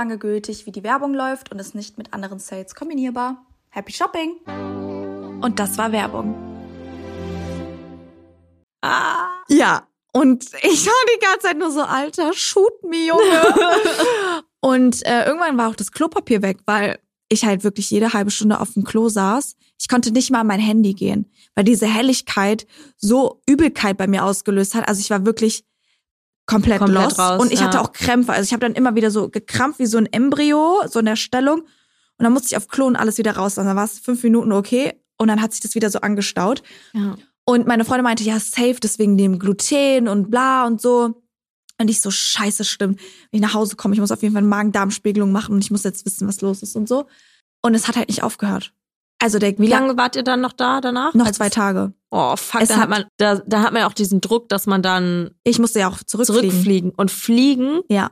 lange gültig, wie die Werbung läuft und ist nicht mit anderen Sales kombinierbar. Happy Shopping! Und das war Werbung. Ah. Ja, und ich war die ganze Zeit nur so, alter, shoot me, Junge. und äh, irgendwann war auch das Klopapier weg, weil ich halt wirklich jede halbe Stunde auf dem Klo saß. Ich konnte nicht mal an mein Handy gehen, weil diese Helligkeit so Übelkeit bei mir ausgelöst hat. Also ich war wirklich komplett, Komplett lost. raus, und ich ja. hatte auch Krämpfe. Also ich habe dann immer wieder so gekrampft wie so ein Embryo, so in der Stellung. Und dann musste ich auf Klo und alles wieder raus. Und dann war es fünf Minuten okay. Und dann hat sich das wieder so angestaut. Ja. Und meine Freundin meinte, ja, safe, deswegen dem Gluten und bla und so. Und ich so, scheiße, stimmt. Wenn ich nach Hause komme, ich muss auf jeden Fall eine Magen-Darm-Spiegelung machen und ich muss jetzt wissen, was los ist und so. Und es hat halt nicht aufgehört. Also der Wie lange wart ihr dann noch da danach? Noch Als- zwei Tage. Oh, fuck, da hat hat- man, da, da hat man ja auch diesen Druck, dass man dann Ich musste ja auch zurückfliegen. zurückfliegen und fliegen. Ja.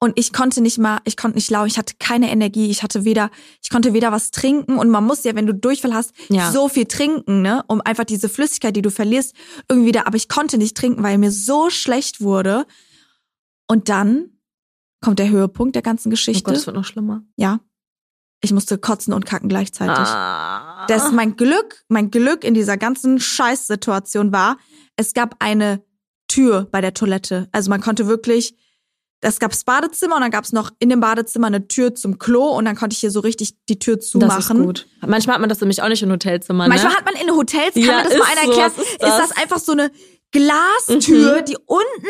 Und ich konnte nicht mal, ich konnte nicht laufen, ich hatte keine Energie, ich hatte weder, ich konnte weder was trinken und man muss ja, wenn du Durchfall hast, Ja. so viel trinken, ne, um einfach diese Flüssigkeit, die du verlierst, irgendwie wieder, aber ich konnte nicht trinken, weil mir so schlecht wurde. Und dann kommt der Höhepunkt der ganzen Oh Geschichte. Gott, das wird noch schlimmer. ja. Ich musste kotzen und kacken gleichzeitig. Ah. Das ist mein Glück, mein Glück in dieser ganzen Scheißsituation war, es gab eine Tür bei der Toilette. Also man konnte wirklich, es gab das Badezimmer und dann gab es noch in dem Badezimmer eine Tür zum Klo und dann konnte ich hier so richtig die Tür zumachen. das ist gut. Manchmal hat man das nämlich auch nicht in Hotelzimmern. Manchmal ne? hat man in Hotels, kann Ja, mir das mal ist einer so, erklären, ist ist das? das einfach so eine Glastür, Mhm. die unten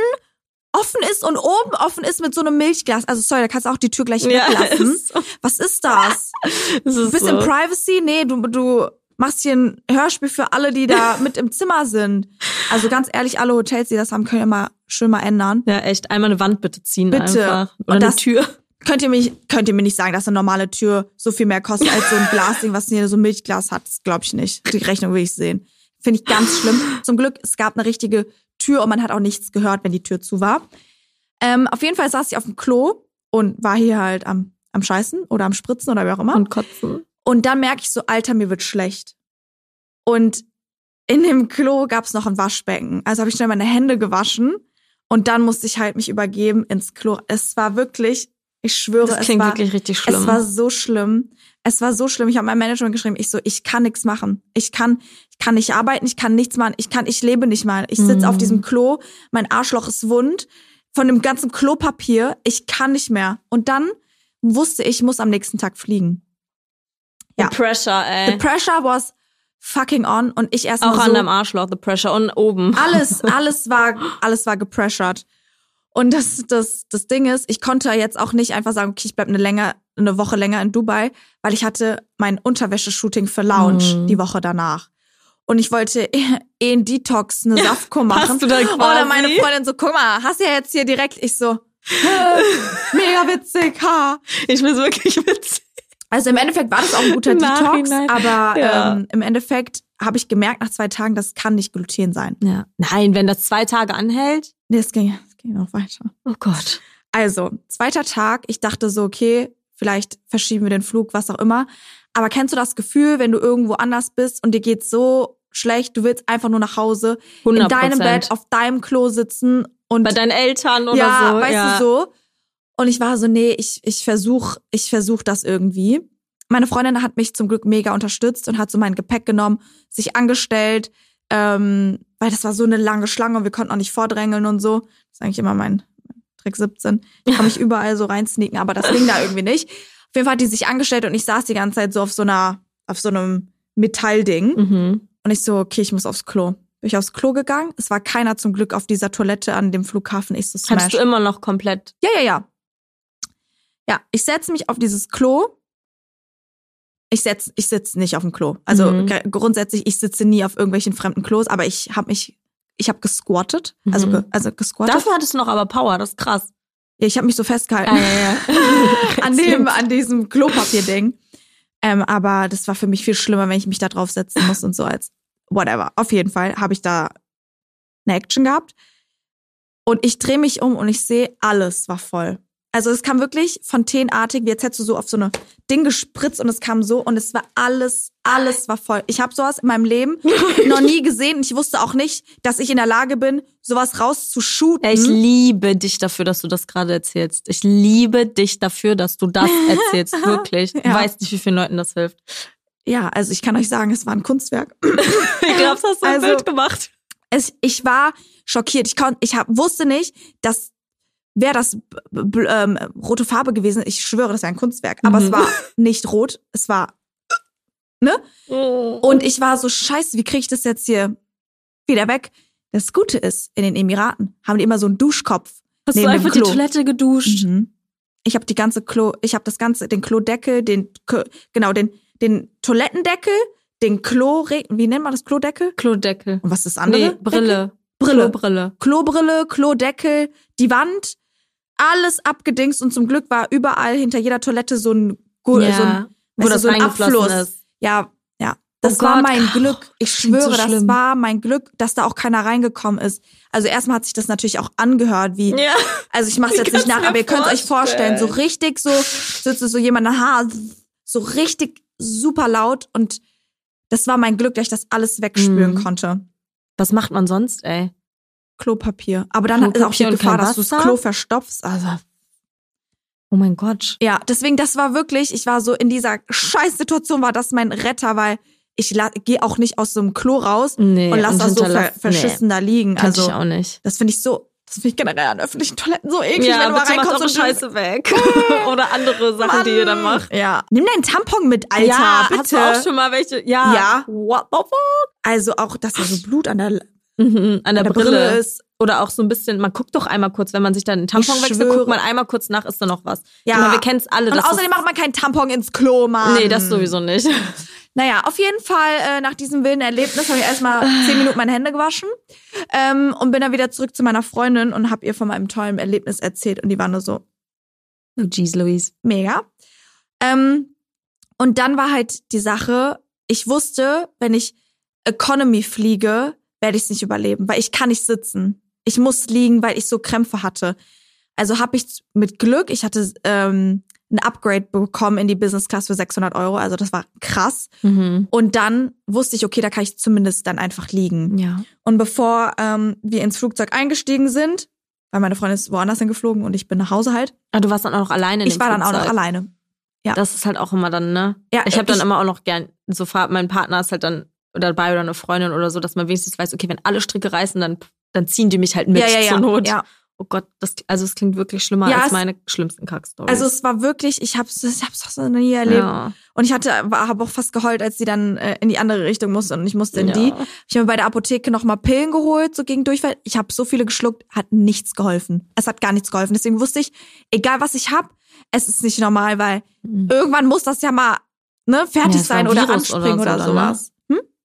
offen ist und oben offen ist mit so einem Milchglas. Also sorry, da kannst du auch die Tür gleich Ja, weglassen. ist so. Was ist das? Das ist bisschen so. Privacy? Nee, du, du machst hier ein Hörspiel für alle, die da mit im Zimmer sind. Also ganz ehrlich, alle Hotels, die das haben, können immer schön mal ändern. Ja, echt. Einmal eine Wand bitte ziehen Bitte. einfach. Und Oder eine das- Tür. Könnt ihr, mich, könnt ihr mir nicht sagen, dass eine normale Tür so viel mehr kostet als so ein Glasding, was hier so ein Milchglas hat? Das glaube ich nicht. Die Rechnung will ich sehen. Finde ich ganz schlimm. Zum Glück, es gab eine richtige Tür und man hat auch nichts gehört, wenn die Tür zu war. Ähm, auf jeden Fall saß ich auf dem Klo und war hier halt am, am Scheißen oder am Spritzen oder wie auch immer. Und kotzen. Und dann merke ich so, Alter, mir wird schlecht. Und in dem Klo gab's noch ein Waschbecken. Also habe ich schnell meine Hände gewaschen und dann musste ich halt mich übergeben ins Klo. Es war wirklich, ich schwöre, Das es klingt war, wirklich richtig schlimm. es war so schlimm. Es war so schlimm. Ich habe meinem Management geschrieben, ich so, ich kann nichts machen. Ich kann, ich kann nicht arbeiten, ich kann nichts machen, ich kann, ich lebe nicht mal. Ich sitze Mhm. auf diesem Klo, mein Arschloch ist wund von dem ganzen Klopapier. Ich kann nicht mehr. Und dann wusste ich, ich muss am nächsten Tag fliegen. ja. The pressure, The ey. pressure was fucking on und ich erstmal Auch so an deinem Arschloch, the pressure. Und oben. alles, alles war, alles war gepressured. Und das, das, das Ding ist, ich konnte jetzt auch nicht einfach sagen, okay, ich bleib eine länger, eine Woche länger in Dubai, weil ich hatte mein Unterwäsche-Shooting für Lounge Mhm. die Woche danach. Und ich wollte eh einen Detox, eine Saftkur machen. hast du dann Oder quasi- meine Freundin so, guck mal, hast du ja jetzt hier direkt, ich so, mega witzig, ha. Ich find's wirklich witzig. Also im Endeffekt war das auch ein guter Detox, Nachhinein. aber Ja. ähm, im Endeffekt habe ich gemerkt nach zwei Tagen, das kann nicht Gluten sein. Ja. Nein, wenn das zwei Tage anhält. Nee, es ging, ging noch weiter. Oh Gott. Also, zweiter Tag, ich dachte so, okay, vielleicht verschieben wir den Flug, was auch immer. Aber kennst du das Gefühl, wenn du irgendwo anders bist und dir geht's so schlecht, du willst einfach nur nach Hause, 100 in deinem Bett, auf deinem Klo sitzen und Bei deinen Eltern oder ja, so. weißt ja. du so. Und ich war so, nee, ich ich versuch, ich versuch das irgendwie. Meine Freundin hat mich zum Glück mega unterstützt und hat so mein Gepäck genommen, sich angestellt, ähm, weil das war so eine lange Schlange und wir konnten auch nicht vordrängeln und so. Das ist eigentlich immer mein Trick 17. Ich kann mich überall so reinsneaken, aber das ging da irgendwie nicht. Auf jeden Fall hat die sich angestellt und ich saß die ganze Zeit so auf so einer, auf so einem Metallding. Mhm. Und ich so, okay, ich muss aufs Klo. Bin ich aufs Klo gegangen. Es war keiner zum Glück auf dieser Toilette an dem Flughafen. Ich so, smash. Hattest du immer noch komplett. Ja, ja, ja. Ja, ich setze mich auf dieses Klo. Ich setz, ich sitze nicht auf dem Klo. Also Mhm. gr- grundsätzlich, ich sitze nie auf irgendwelchen fremden Klos, aber ich habe mich, ich habe gesquattet. Also, Mhm. ge, also gesquattet. Dafür hattest du noch aber Power, das ist krass. ja, ich habe mich so festgehalten ja, ja. an dem, an diesem Klopapier-Ding. Ähm, aber das war für mich viel schlimmer, wenn ich mich da drauf setzen muss und so als whatever. Auf jeden Fall habe ich da eine Action gehabt. Und ich drehe mich um und ich sehe, alles war voll. Also es kam wirklich fontänartig, wie jetzt hättest du so auf so eine Ding gespritzt und es kam so und es war alles, alles war voll. Ich habe sowas in meinem Leben noch nie gesehen und ich wusste auch nicht, dass ich in der Lage bin, sowas rauszushooten. Ich liebe dich dafür, dass du das gerade erzählst. Ich liebe dich dafür, dass du das erzählst. Wirklich. Ja. weißt nicht, wie vielen Leuten das hilft. ja, also ich kann euch sagen, es war ein Kunstwerk. Ich glaube, hast du ein Also- Bild gemacht. es, ich war schockiert. Ich kon, ich hab, wusste nicht, dass wäre das ähm, rote Farbe gewesen. Ich schwöre, das wäre ein Kunstwerk. Aber Mhm. es war nicht rot. Es war ne? Und ich war so scheiße. Wie kriege ich das jetzt hier wieder weg? Das Gute ist, in den Emiraten haben die immer so einen Duschkopf. hast du einfach die. Toilette geduscht? Mhm. Ich habe die ganze Klo, ich habe das ganze, den Klodeckel, den genau den den Toilettendeckel, den Klo, wie nennt man das Klodeckel? Klodeckel. Und was ist das andere? Nee, Brille. Brille. Brille. Klobrille, Klodeckel, die Wand, alles abgedingst und zum Glück war überall hinter jeder Toilette so ein, Gu- Ja, so ein, wo weißt du, das so ein Abfluss. ist. Ja, ja. Das Oh war Gott, mein krass. Glück. Ich klingt so schwöre, das war mein Glück, dass da auch keiner reingekommen ist. Also erstmal hat sich das natürlich auch angehört, wie, Ja. also ich mache es Ich jetzt nicht nach, aber ihr könnt euch vorstellen, so richtig so, sitzt so jemand Haar, so richtig super laut und das war mein Glück, dass ich das alles wegspülen Mhm. konnte. Was macht man sonst, ey? Klopapier. Aber dann ist auch die Klopapier Gefahr, dass du das? Klo verstopfst. Also Oh mein Gott. Ja, deswegen, das war wirklich, ich war so in dieser Scheißsituation, war das mein Retter, weil ich gehe auch nicht aus so einem Klo raus Nee, und lass und das so ver verschissen da liegen. Kann Also, ich auch nicht. das finde ich so, das finde ich generell an öffentlichen Toiletten so eklig, Ja, wenn du mal reinkommst und Scheiße weg. Oder andere Sachen, die ihr dann macht. Ja. Nimm deinen Tampon mit, Alter, ja, bitte. hast du auch schon mal welche? Ja. Ja. What the fuck? also auch, dass da so Blut an der, an Mhm, an der, der Brille. Brille ist. Oder auch so ein bisschen, man guckt doch einmal kurz, wenn man sich dann einen Tampon Ich wechselt, schwöre. guckt man einmal kurz nach, ist da noch was. Ja. Ich meine, wir kennen es alle. Und außerdem macht man keinen Tampon ins Klo, Mann. Nee, das sowieso nicht. Naja, auf jeden Fall, äh, nach diesem wilden Erlebnis habe ich erstmal zehn Minuten meine Hände gewaschen ähm, und bin dann wieder zurück zu meiner Freundin und habe ihr von meinem tollen Erlebnis erzählt und die war nur so, Oh, jeez, Louise. mega. Ähm, und dann war halt die Sache, ich wusste, wenn ich Economy fliege, werde ich es nicht überleben, weil ich kann nicht sitzen. Ich muss liegen, weil ich so Krämpfe hatte. Also habe ich mit Glück, ich hatte ähm, ein Upgrade bekommen in die Business Class für 600 Euro. Also das war krass. Mhm. Und dann wusste ich, okay, da kann ich zumindest dann einfach liegen. Ja. Und bevor ähm, wir ins Flugzeug eingestiegen sind, weil meine Freundin ist woanders hingeflogen und ich bin nach Hause halt, Aber du warst dann auch noch alleine in ich war dann auch noch alleine. Ja. Das ist halt auch immer dann, ne? Ja, Ich habe dann immer auch noch gern, so mein Partner ist halt dann dabei oder eine Freundin oder so, dass man wenigstens weiß, okay, wenn alle Stricke reißen, dann, dann ziehen die mich halt mit ja, ja, ja. zur Not. ja. Oh Gott, das, also es klingt wirklich schlimmer Ja, als meine schlimmsten Kackstories. Also es war wirklich, ich hab's, ich hab's noch nie erlebt. ja. Und ich hatte, habe auch fast geheult, als sie dann äh, in die andere Richtung musste und ich musste in Ja. die. Ich habe mir bei der Apotheke noch mal Pillen geholt, so gegen Durchfall. Ich habe so viele geschluckt, hat nichts geholfen. Es hat gar nichts geholfen. Deswegen wusste ich, egal was ich hab, es ist nicht normal, weil Mhm. irgendwann muss das ja mal ne, fertig sein ein oder anspringen oder oder, so, dann, ne? sowas.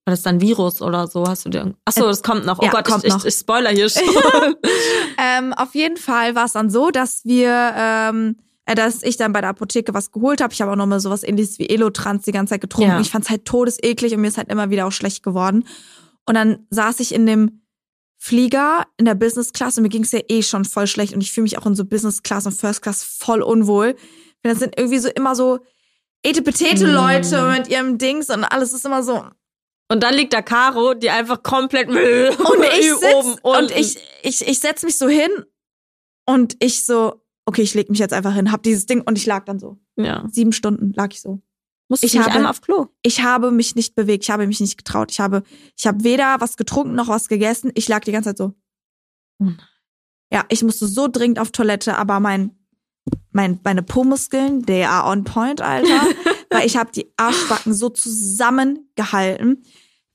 War das dann Virus oder so? Hast du dir. Achso, das kommt noch. Oh ja, Gott, kommt ich, noch. ich, ich spoiler hier schon. Ähm, auf jeden Fall war es dann so, dass wir, ähm, äh, dass ich dann bei der Apotheke was geholt habe. Ich habe auch noch mal sowas ähnliches wie Elotrans die ganze Zeit getrunken. Ja. Ich fand's halt todeseklig und mir ist halt immer wieder auch schlecht geworden. Und dann saß ich in dem Flieger in der Business Class und mir ging's ja eh schon voll schlecht und ich fühle mich auch in so Business Class und First Class voll unwohl. Denn das sind irgendwie so immer so etepetete Mm. Leute mit ihrem Dings und alles ist immer so. Und dann liegt da Caro, die einfach komplett Müll Und ich sitz, oben und ich, ich, ich setz mich so hin und ich so, okay, ich leg mich jetzt einfach hin, hab dieses Ding und ich lag dann so. Ja. Sieben Stunden lag ich so. Musst Ich nicht habe- einmal auf Klo? Ich habe mich nicht bewegt, ich habe mich nicht getraut. Ich habe, ich habe weder was getrunken noch was gegessen. Ich lag die ganze Zeit so. Oh. Ja, ich musste so dringend auf Toilette, aber mein, mein, meine Po-Muskeln, they are on point, Alter. weil ich habe die Arschbacken so zusammengehalten.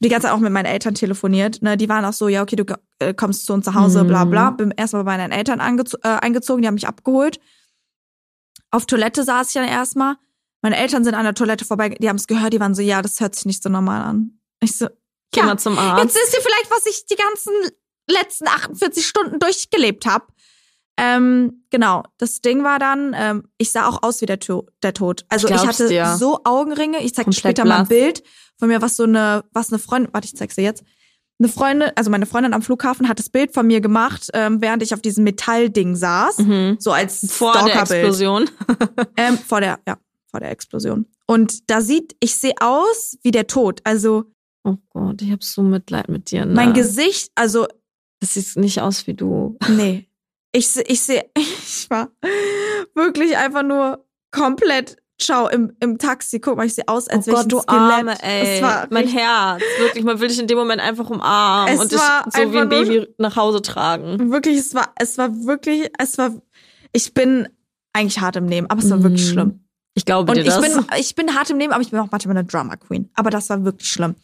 Die ganze Zeit auch mit meinen Eltern telefoniert. Ne? Die waren auch so, ja, okay, du äh, kommst zu uns nach Hause, bla bla. Bin erstmal bei meinen Eltern äh, eingezogen, die haben mich abgeholt. Auf Toilette saß ich dann erstmal. Meine Eltern sind an der Toilette vorbei, die haben es gehört, die waren so, ja, das hört sich nicht so normal an. Ich so, Geh ja, mal zum Arzt. Jetzt wisst ihr vielleicht, was ich die ganzen letzten 48 Stunden durchgelebt habe. Ähm, genau, das Ding war dann, ähm, ich sah auch aus wie der, To- der Tod. Also Ich ich, hatte dir. so Augenringe. Ich zeig dir Komplett später mal ein blass. Bild von mir, was so eine, was eine Freundin, warte, ich zeig's dir jetzt. Eine Freundin, also meine Freundin am Flughafen hat das Bild von mir gemacht, ähm, während ich auf diesem Metallding saß, Mhm. so als Vor der. Explosion. Ähm, vor der, ja, vor der Explosion. Und da sieht, ich sehe aus wie der Tod. Also Oh Gott, ich hab so Mitleid mit dir. Ne? mein Gesicht, also Das sieht nicht aus wie du. Nee. Ich, ich sehe, ich war wirklich einfach nur komplett, ciao, im, im Taxi. Guck mal, ich sehe aus, als oh wäre ich Gott, du Skelett. Arme, ey. Mein Herz. Wirklich, man will dich in dem Moment einfach umarmen Es und dich so wie ein Baby nach Hause tragen. Wirklich, es war, es war wirklich, es war, ich bin eigentlich hart im Nehmen, aber es war wirklich Mhm. schlimm. Ich glaube Und dir ich das. bin, ich bin hart im Nehmen, aber ich bin auch manchmal eine Drama Queen. Aber das war wirklich schlimm.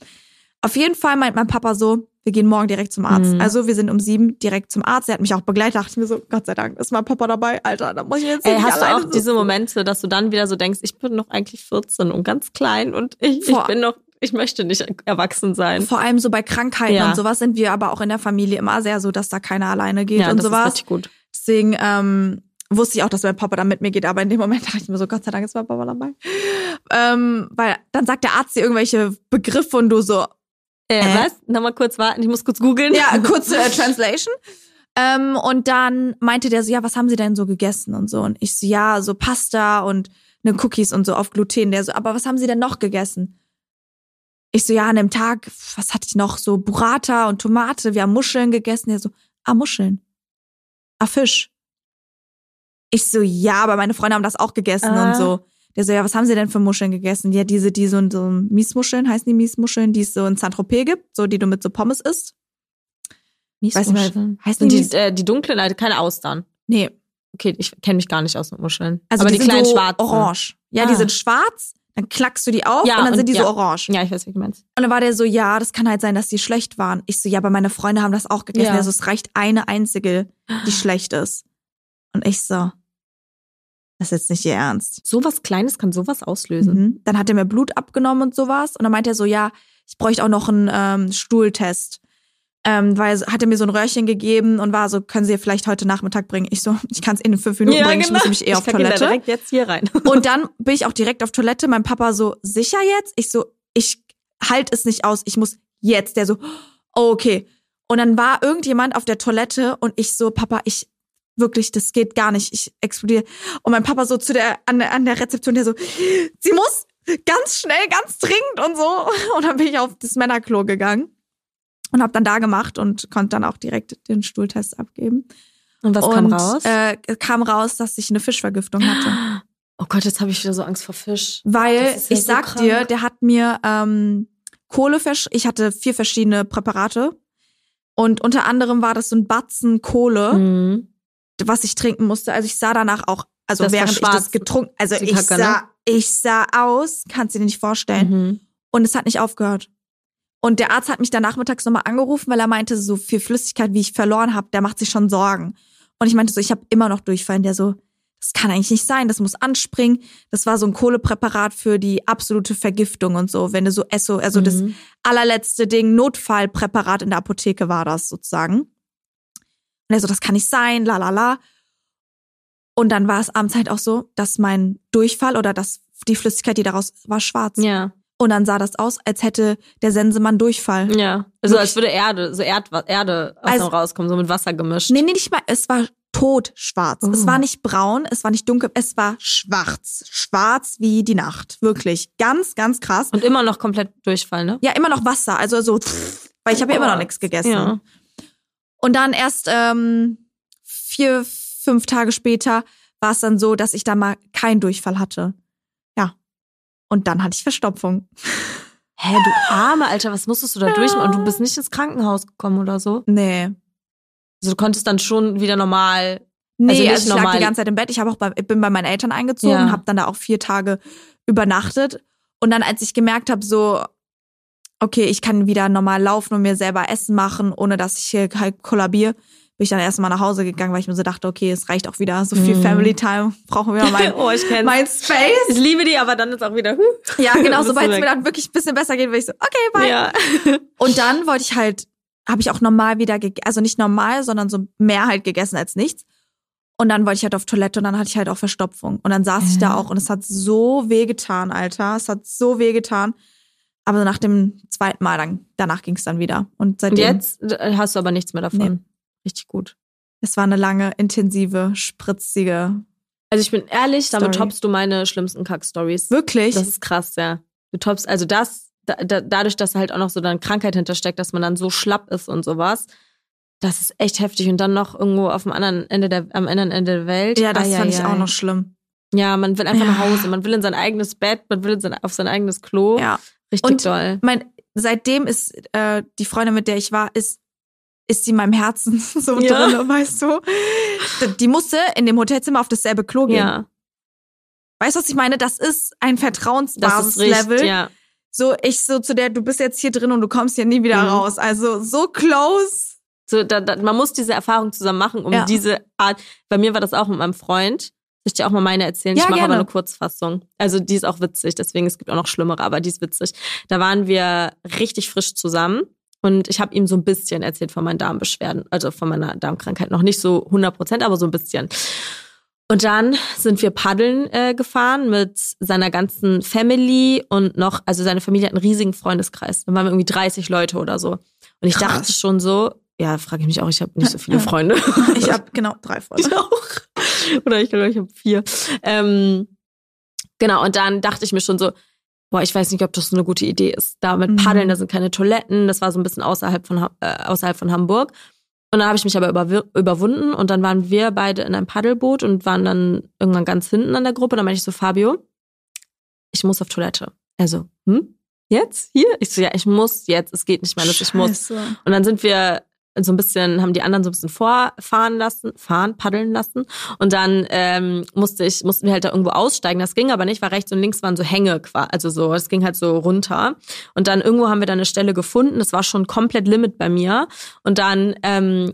Auf jeden Fall meint mein Papa so, wir gehen morgen direkt zum Arzt. Mhm. Also wir sind um sieben direkt zum Arzt. Er hat mich auch begleitet. Da dachte ich mir so, Gott sei Dank ist mein Papa dabei. Alter, da muss ich jetzt Ey, nicht hast du auch diese. Momente, dass du dann wieder so denkst, ich bin noch eigentlich 14 und ganz klein und ich, ich bin noch, ich möchte nicht erwachsen sein. Vor allem so bei Krankheiten Ja. und sowas sind wir aber auch in der Familie immer sehr so, dass da keiner alleine geht ja, und das ist sowas. richtig gut. Deswegen ähm, wusste ich auch, dass mein Papa dann mit mir geht, aber in dem Moment dachte ich mir so, Gott sei Dank ist mein Papa dabei. Ähm, weil dann sagt der Arzt dir irgendwelche Begriffe und du so, Äh, Äh? was? Nochmal kurz warten, ich muss kurz googeln. ja, kurze äh, Translation. Ähm, und dann meinte der so, ja, was haben Sie denn so gegessen und so? Und ich so, ja, so Pasta und ne Cookies und so auf Gluten. Der so, aber was haben Sie denn noch gegessen? Ich so, ja, an dem Tag, was hatte ich noch? So Burrata und Tomate, wir haben Muscheln gegessen. Der so, ah, Muscheln. Ah, Fisch. Ich so, ja, aber meine Freunde haben das auch gegessen Ah. und so. Der so, ja, was haben Sie denn für Muscheln gegessen? Ja, diese, die so, so Miesmuscheln, heißen die Miesmuscheln, die es so in Saint-Tropez gibt, so die du mit so Pommes isst. Miesmuscheln. Sind die, die, Mies- äh, die dunklen, äh, keine Austern. Nee, Okay, ich kenne mich gar nicht aus mit Muscheln. also Aber die, die, kleinen so schwarzen. orange. Ja, Ah. die sind schwarz, dann klackst du die auf Ja, und dann und- sind die ja. so orange. Ja, ich weiß, wie du meinst. Und dann war der so, ja, das kann halt sein, dass die schlecht waren. Ich so, ja, aber meine Freunde haben das auch gegessen. Ja. Also es reicht eine einzige, die schlecht ist. Und ich so, das ist jetzt nicht ihr Ernst. Sowas Kleines kann sowas auslösen. Mhm. Dann hat er mir Blut abgenommen und sowas. Und dann meinte er so, ja, ich bräuchte auch noch einen ähm, Stuhltest. Ähm, weil hat er mir so ein Röhrchen gegeben und war so, können Sie vielleicht heute Nachmittag bringen? Ich so, ich kann es in fünf Minuten bringen, ich muss nämlich eh Ich auf ihn da Toilette. direkt jetzt hier rein. Und dann bin ich auch direkt auf Toilette. Mein Papa so, sicher jetzt? Ich so, ich halt es nicht aus. Ich muss jetzt. Der so, okay. Und dann war irgendjemand auf der Toilette und ich so, Papa, ich Wirklich, das geht gar nicht. Ich explodiere. Und mein Papa so zu der, an der, an der Rezeption, der so, sie muss ganz schnell, ganz dringend und so. Und dann bin ich auf das Männerklo gegangen und habe dann da gemacht und konnte dann auch direkt den Stuhltest abgeben. Und was kam raus? Äh, kam raus, dass ich eine Fischvergiftung hatte. Oh Gott, jetzt habe ich wieder so Angst vor Fisch. Weil ja ich so sag krank. dir, der hat mir ähm, Kohle versch ich hatte vier verschiedene Präparate und unter anderem war das so ein Batzen Kohle, Mhm. Was ich trinken musste. Also ich sah danach auch, also Das während ich das getrunken, also ich Kacke, ne? sah, ich sah aus, kannst du dir nicht vorstellen. Mhm. Und es hat nicht aufgehört. Und der Arzt hat mich dann nachmittags nochmal angerufen, weil er meinte, so viel Flüssigkeit, wie ich verloren habe, der macht sich schon Sorgen. Und ich meinte so, ich habe immer noch Durchfall. Und der so, das kann eigentlich nicht sein, das muss anspringen. Das war so ein Kohlepräparat für die absolute Vergiftung und so. Wenn du so esso, also das Mhm. allerletzte Ding, Notfallpräparat in der Apotheke war das sozusagen. Und er so, das kann nicht sein, la la la. Und dann war es abends halt auch so, dass mein Durchfall oder das, die Flüssigkeit, die daraus war, schwarz. Ja, Und dann sah das aus, als hätte der Sensemann Durchfall. ja. Also Wirklich. als würde Erde, so Erd, Erde aus Also- rauskommen, so mit Wasser gemischt. Nee, nee, nicht mal. Es war totschwarz. Oh. Es war nicht braun, es war nicht dunkel, es war schwarz. Schwarz wie die Nacht. Wirklich. Ganz, ganz krass. Und immer noch komplett Durchfall, ne? Ja, immer noch Wasser. Also so, pff, weil ich habe ja immer noch nichts gegessen. Ja. Und dann erst ähm, vier, fünf Tage später war es dann so, dass ich da mal keinen Durchfall hatte. Ja. Und dann hatte ich Verstopfung. Hä, du arme Alter, was musstest du da durchmachen? Und du bist nicht ins Krankenhaus gekommen oder so? Nee. Also du konntest dann schon wieder normal. Nee, Also also, ich lag normal. die ganze Zeit im Bett. Ich habe auch bei, bin bei meinen Eltern eingezogen, Ja. habe dann da auch vier Tage übernachtet. Und dann, als ich gemerkt habe, so, okay, ich kann wieder normal laufen und mir selber Essen machen, ohne dass ich hier halt kollabiere, bin ich dann erstmal nach Hause gegangen, weil ich mir so dachte, okay, es reicht auch wieder. So viel Mhm. Family Time brauchen wir mein, oh, ich kenn's. mein Space. ich liebe die, aber dann ist auch wieder. Huh. Ja, genau, sobald es mir dann wirklich ein bisschen besser geht, bin ich so, okay, bye. Ja. Und dann wollte ich halt, habe ich auch normal wieder, geg- also nicht normal, sondern so mehr halt gegessen als nichts. Und dann wollte ich halt auf Toilette und dann hatte ich halt auch Verstopfung. Und dann saß ich da Äh. auch und es hat so weh getan, Alter. Es hat so weh getan. Aber nach dem zweiten Mal, dann, danach ging es dann wieder. Und seitdem, jetzt äh, hast du aber nichts mehr davon. Nee. Richtig gut. es war eine lange, intensive, spritzige. Also ich bin ehrlich, damit Story. toppst du meine schlimmsten Kack-Stories. Wirklich? Das ist krass, ja. Du toppst, also das, da, da, dadurch, dass halt auch noch so eine Krankheit hintersteckt, dass man dann so schlapp ist und sowas, das ist echt heftig. Und dann noch irgendwo auf dem anderen Ende der, am anderen Ende der Welt. ja, das Ai, fand ai, ich auch ai. noch schlimm. Ja, man will einfach Ja. nach Hause, man will in sein eigenes Bett, man will in sein, auf sein eigenes Klo. Ja. Richtig Und- doll. Mein, seitdem ist äh, die Freundin, mit der ich war, ist ist sie in meinem Herzen so Ja. drin, weißt du? Die- musste in dem Hotelzimmer auf dasselbe Klo gehen. Ja, Weißt du, was ich meine? Das ist ein Vertrauensbasis-Level. ja. So, ich so zu der, du bist jetzt hier drin und du kommst hier nie wieder Mhm. raus. Also so close. So, da, da, man muss diese Erfahrung zusammen machen, um Ja. diese Art. Bei mir war das auch mit meinem Freund. Soll ich dir auch mal meine erzählen? Ja, ich mache aber eine Kurzfassung. Also die ist auch witzig, deswegen es gibt auch noch schlimmere, aber die ist witzig. Da waren wir richtig frisch zusammen und ich habe ihm so ein bisschen erzählt von meinen Darmbeschwerden, also von meiner Darmkrankheit. Noch nicht so 100 Prozent, aber so ein bisschen. Und dann sind wir paddeln äh, gefahren mit seiner ganzen Family und noch, also seine Familie hat einen riesigen Freundeskreis. Dann waren wir irgendwie 30 Leute oder so. Und ich Krass. dachte schon so, ja, frage ich mich auch, ich habe nicht so viele. Freunde. Ich habe genau drei Freunde. Ich auch. Oder ich glaube, ich habe vier. Ähm, genau, und dann dachte ich mir schon so, boah, ich weiß nicht, ob das so eine gute Idee ist. Da mit Mhm. Paddeln, da sind keine Toiletten, das war so ein bisschen außerhalb von, äh, außerhalb von Hamburg. Und dann habe ich mich aber überwunden und dann waren wir beide in einem Paddelboot und waren dann irgendwann ganz hinten an der Gruppe. Dann meinte ich so, Fabio, ich muss auf Toilette. Also, hm? Jetzt? Hier? Ich so, ja, ich muss jetzt, es geht nicht mehr, anders, ich muss. Und dann sind wir so ein bisschen, haben die anderen so ein bisschen vorfahren lassen, fahren, paddeln lassen. Und dann ähm, musste ich, mussten wir halt da irgendwo aussteigen. Das ging aber nicht, weil rechts und links waren so Hänge, also so, es ging halt so runter. Und dann irgendwo haben wir dann eine Stelle gefunden. Das war schon komplett Limit bei mir. Und dann ähm,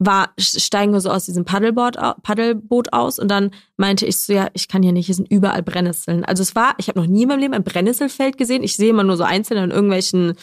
war, steigen wir so aus diesem Paddelboard, Paddelboot aus und dann meinte ich so, ja, ich kann hier nicht, hier sind überall Brennnesseln. Also es war, ich habe noch nie in meinem Leben ein Brennnesselfeld gesehen. Ich sehe immer nur so einzelne in irgendwelchen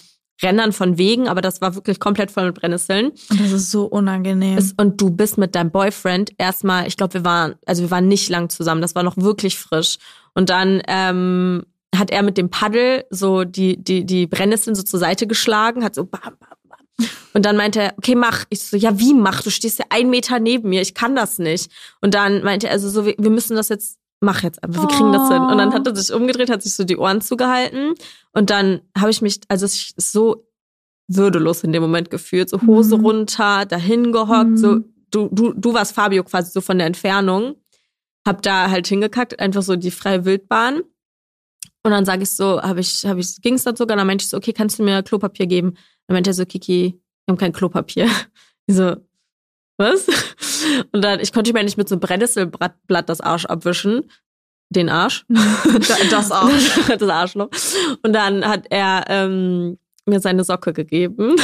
Rändern von Wegen, aber das war wirklich komplett voll mit Brennnesseln. Und das ist so unangenehm. Es, und du bist mit deinem Boyfriend erstmal, ich glaube, wir waren, also wir waren nicht lang zusammen, das war noch wirklich frisch. Und dann ähm, hat er mit dem Paddel so die, die, die Brennnesseln so zur Seite geschlagen, hat so bam, bam, bam. Und dann meinte er, okay, mach. Ich so, ja, wie mach? Du stehst ja einen Meter neben mir, ich kann das nicht. Und dann meinte er, also so, wir, wir müssen das jetzt, mach jetzt einfach, wir kriegen das hin. Und dann hat er sich umgedreht, hat sich so die Ohren zugehalten. Und dann habe ich mich, also ich so würdelos in dem Moment gefühlt, so Hose Mhm. runter, dahin gehockt, Mhm. so, du, du, du warst Fabio quasi so von der Entfernung. Hab da halt hingekackt, einfach so die freie Wildbahn. Und dann sage ich so, habe ich, habe ich, ging es dann sogar, dann meinte ich so, okay, kannst du mir Klopapier geben? Dann meinte er so, Kiki, wir haben kein Klopapier. Ich so, was? Und dann, ich konnte mir nicht mit so einem Brennnesselblatt das Arsch abwischen. Den Arsch. Das auch. das Arschloch. Und dann hat er ähm, mir seine Socke gegeben.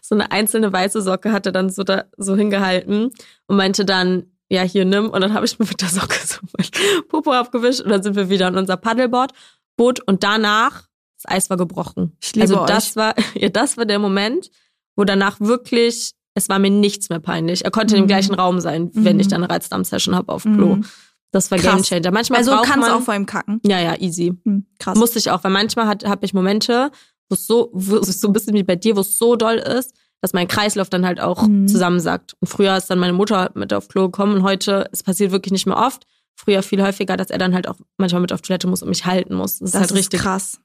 So eine einzelne weiße Socke hat er dann so da so hingehalten und meinte dann, ja, hier nimm. Und dann habe ich mir mit der Socke so mein Popo abgewischt und dann sind wir wieder an unser Paddleboard, Boot und danach, das Eis war gebrochen. Ich liebe also euch. das war, ja, das war der Moment, wo danach wirklich, es war mir nichts mehr peinlich. Er konnte im Mhm. gleichen Raum sein, wenn Mhm. ich dann eine Reizdarm-Session habe auf Klo. Mhm. Das war Krass. Gamechanger. Manchmal Also braucht kannst man, auch vor ihm kacken. ja, ja, easy. Hm, krass. Musste ich auch, weil manchmal habe ich Momente, wo es so, wo es so ein bisschen wie bei dir, wo es so doll ist, dass mein Kreislauf dann halt auch Mhm. zusammensackt. Und früher ist dann meine Mutter mit auf Klo gekommen und heute, es passiert wirklich nicht mehr oft. Früher viel häufiger, dass er dann halt auch manchmal mit auf Toilette muss und mich halten muss. Das, ist das halt ist richtig. krass.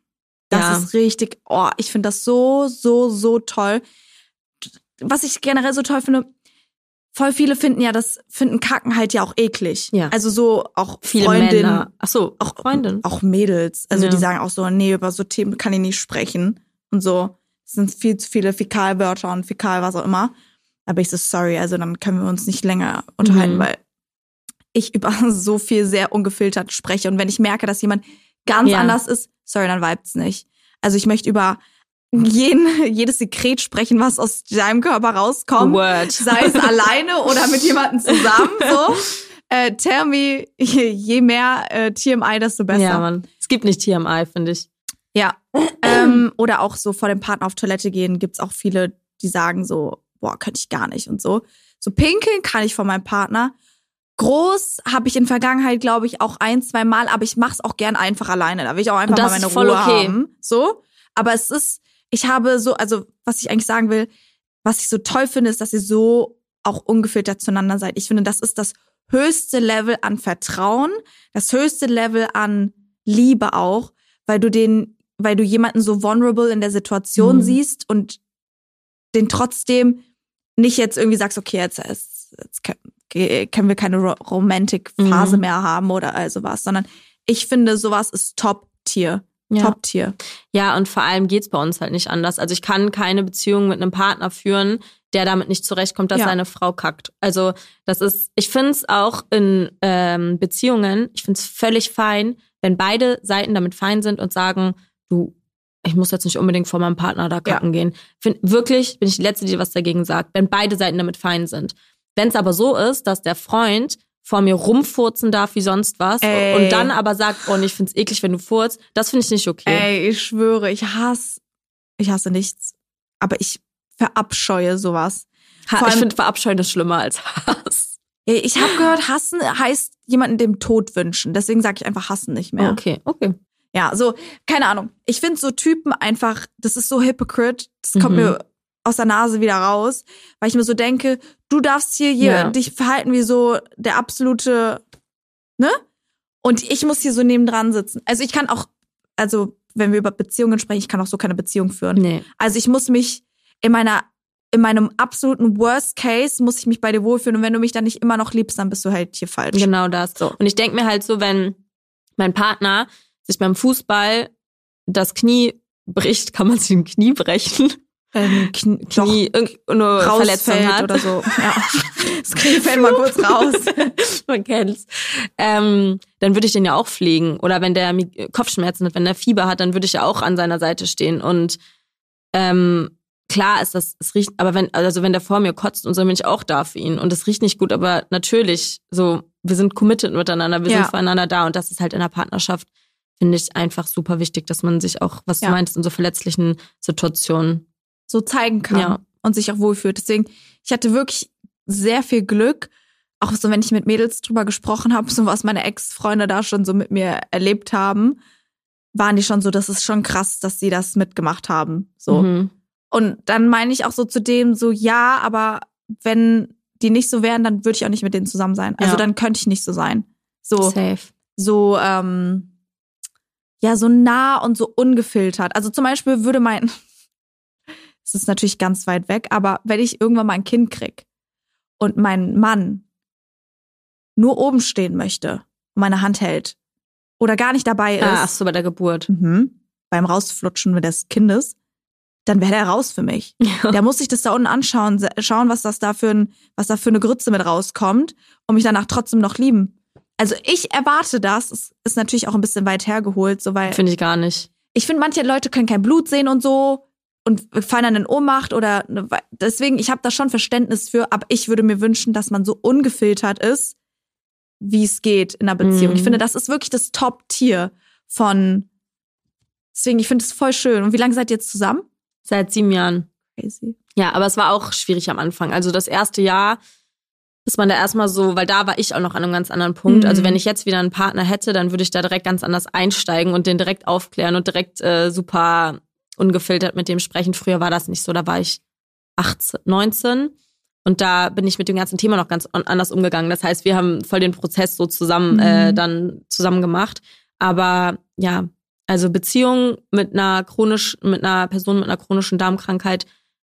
Das Ja. ist richtig, oh, ich finde das so, so, so toll. Was ich generell so toll finde, voll viele finden ja das, finden Kacken halt ja auch eklig. Ja. Also so auch Viele Freundinnen, Männer. Ach so, auch Freundin. Auch Mädels. Also Ja. die sagen auch so, nee, über so Themen kann ich nicht sprechen. Und so. Es sind viel zu viele Fäkalwörter und Fäkal, was auch immer. Aber ich so, sorry, also dann können wir uns nicht länger unterhalten, Mhm. weil ich über so viel sehr ungefiltert spreche. Und wenn ich merke, dass jemand ganz Ja. anders ist, sorry, dann vibet's nicht. Also ich möchte über jeden, jedes Sekret sprechen, was aus deinem Körper rauskommt. Word. Sei es alleine oder mit jemandem zusammen. So. Äh, tell me, je, mehr äh, TMI, desto besser. Ja, Mann. Es gibt nicht TMI, finde ich. Ja. ähm, oder auch so vor dem Partner auf Toilette gehen, gibt's auch viele, die sagen so, boah, könnte ich gar nicht und so. So pinkeln kann ich von meinem Partner. Groß habe ich in Vergangenheit, glaube ich, auch ein, zwei Mal, aber ich mach's auch gern einfach alleine. Da will ich auch einfach mal meine Ruhe okay. haben. So. Aber es ist, ich habe so, also was ich eigentlich sagen will, was ich so toll finde, ist, dass ihr so auch ungefiltert zueinander seid. Ich finde, das ist das höchste Level an Vertrauen, das höchste Level an Liebe auch, weil du den, weil du jemanden so vulnerable in der Situation Mhm. siehst und den trotzdem nicht jetzt irgendwie sagst, okay, jetzt, jetzt, jetzt können- wir keine Ro Romantic-Phase Mhm. mehr haben oder also was, sondern ich finde, sowas ist Top-Tier. Ja. Top-Tier. Ja, und vor allem geht's bei uns halt nicht anders. Also ich kann keine Beziehung mit einem Partner führen, der damit nicht zurechtkommt, dass Ja. seine Frau kackt. Also das ist, ich find's auch in ähm, Beziehungen, ich find's völlig fein, wenn beide Seiten damit fein sind und sagen, du, ich muss jetzt nicht unbedingt vor meinem Partner da kacken gehen. Find, wirklich bin ich die Letzte, die was dagegen sagt, wenn beide Seiten damit fein sind. Wenn es aber so ist, dass der Freund vor mir rumfurzen darf wie sonst was Ey. und dann aber sagt, oh, ich find's eklig, wenn du furzt, das finde ich nicht okay. Ey, ich schwöre, ich hasse, ich hasse nichts. Aber ich verabscheue sowas. Ha, Vor ich allem- finde Verabscheuen ist schlimmer als Hass. Ich habe gehört, hassen heißt jemanden dem Tod wünschen. Deswegen sage ich einfach hassen nicht mehr. Okay, okay. Ja, so, keine Ahnung. Ich finde so Typen einfach, das ist so hypocrite. Das kommt Mhm. mir aus der Nase wieder raus, weil ich mir so denke, du darfst hier, hier Ja. dich verhalten wie so der absolute, ne? Und ich muss hier so nebendran sitzen. Also ich kann auch, also wenn wir über Beziehungen sprechen, ich kann auch so keine Beziehung führen. Nee. Also ich muss mich in meiner in meinem absoluten Worst Case muss ich mich bei dir wohlfühlen und wenn du mich dann nicht immer noch liebst, dann bist du halt hier falsch. Genau das. So. Und ich denke mir halt so, wenn mein Partner sich beim Fußball das Knie bricht, kann man sich ein Knie brechen. Ähm, Knie, Knie, irgendeine Verletzung hat. oder so. Ja. Das Knie fällt mal kurz raus. Man kennt's. Ähm, dann würde ich den ja auch pflegen. Oder wenn der Kopfschmerzen hat, wenn der Fieber hat, dann würde ich ja auch an seiner Seite stehen. Und ähm, klar ist das, es riecht, aber wenn, also wenn der vor mir kotzt und so, bin ich auch da für ihn. Und es riecht nicht gut, aber natürlich, so, wir sind committed miteinander, wir Ja. sind füreinander da. Und das ist halt in der Partnerschaft, finde ich, einfach super wichtig, dass man sich auch, was Ja. du meinst, in so verletzlichen Situationen. So zeigen kann Ja. und sich auch wohlfühlt. Deswegen, ich hatte wirklich sehr viel Glück, auch so, wenn ich mit Mädels drüber gesprochen habe, so was meine Ex-Freunde da schon so mit mir erlebt haben, waren die schon so, das ist schon krass, dass sie das mitgemacht haben. So. Mhm. Und dann meine ich auch so zu dem so, ja, aber wenn die nicht so wären, dann würde ich auch nicht mit denen zusammen sein. Also Ja. dann könnte ich nicht so sein. So, Safe. so, ähm, ja, so nah und so ungefiltert. Also zum Beispiel würde mein, es ist natürlich ganz weit weg, aber wenn ich irgendwann mal ein Kind krieg und mein Mann nur oben stehen möchte und meine Hand hält oder gar nicht dabei ist, Ah, ach so, bei der Geburt. mhm, beim Rausflutschen des Kindes, dann wäre der raus für mich. Der muss sich das da unten anschauen, schauen, was das da für ein, was da für eine Grütze mit rauskommt und mich danach trotzdem noch lieben. Also ich erwarte das. Es ist natürlich auch ein bisschen weit hergeholt, so weil Finde ich gar nicht. ich finde, manche Leute können kein Blut sehen und so und fallen dann in Ohnmacht oder ne, we- deswegen, ich habe da schon Verständnis für, aber ich würde mir wünschen, dass man so ungefiltert ist, wie es geht in einer Beziehung. Mhm. Ich finde, das ist wirklich das Top-Tier von. Deswegen, ich finde es voll schön. Und wie lange seid ihr jetzt zusammen? Seit sieben Jahren. Crazy. Ja, aber es war auch schwierig am Anfang. Also das erste Jahr ist man da erstmal so, weil da war ich auch noch an einem ganz anderen Punkt. Mhm. Also wenn ich jetzt wieder einen Partner hätte, dann würde ich da direkt ganz anders einsteigen und den direkt aufklären und direkt äh, super ungefiltert mit dem sprechen. Früher war das nicht so, da war ich 18, 19 und da bin ich mit dem ganzen Thema noch ganz an- anders umgegangen. Das heißt, wir haben voll den Prozess so zusammen Mhm. äh, dann zusammen gemacht. Aber ja, also Beziehung mit einer chronisch, mit einer Person mit einer chronischen Darmkrankheit,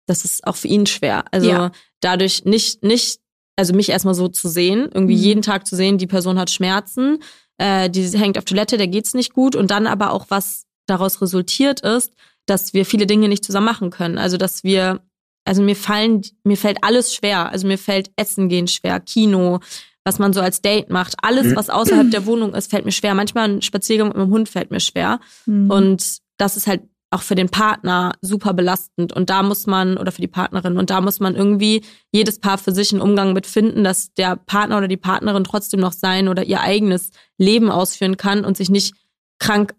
das ist auch für ihn schwer. Also Ja. dadurch nicht, nicht, also mich erstmal so zu sehen, irgendwie Mhm. jeden Tag zu sehen, die Person hat Schmerzen, äh, die hängt auf Toilette, der geht's nicht gut und dann aber auch was daraus resultiert ist, dass wir viele Dinge nicht zusammen machen können. Also dass wir, also mir fallen, mir fällt alles schwer. Also mir fällt Essen gehen schwer, Kino, was man so als Date macht, alles, was außerhalb der Wohnung ist, fällt mir schwer. Manchmal ein Spaziergang mit meinem Hund fällt mir schwer. Mhm. Und das ist halt auch für den Partner super belastend. Und da muss man, oder für die Partnerin, und da muss man irgendwie jedes Paar für sich einen Umgang mit finden, dass der Partner oder die Partnerin trotzdem noch sein oder ihr eigenes Leben ausführen kann und sich nicht krank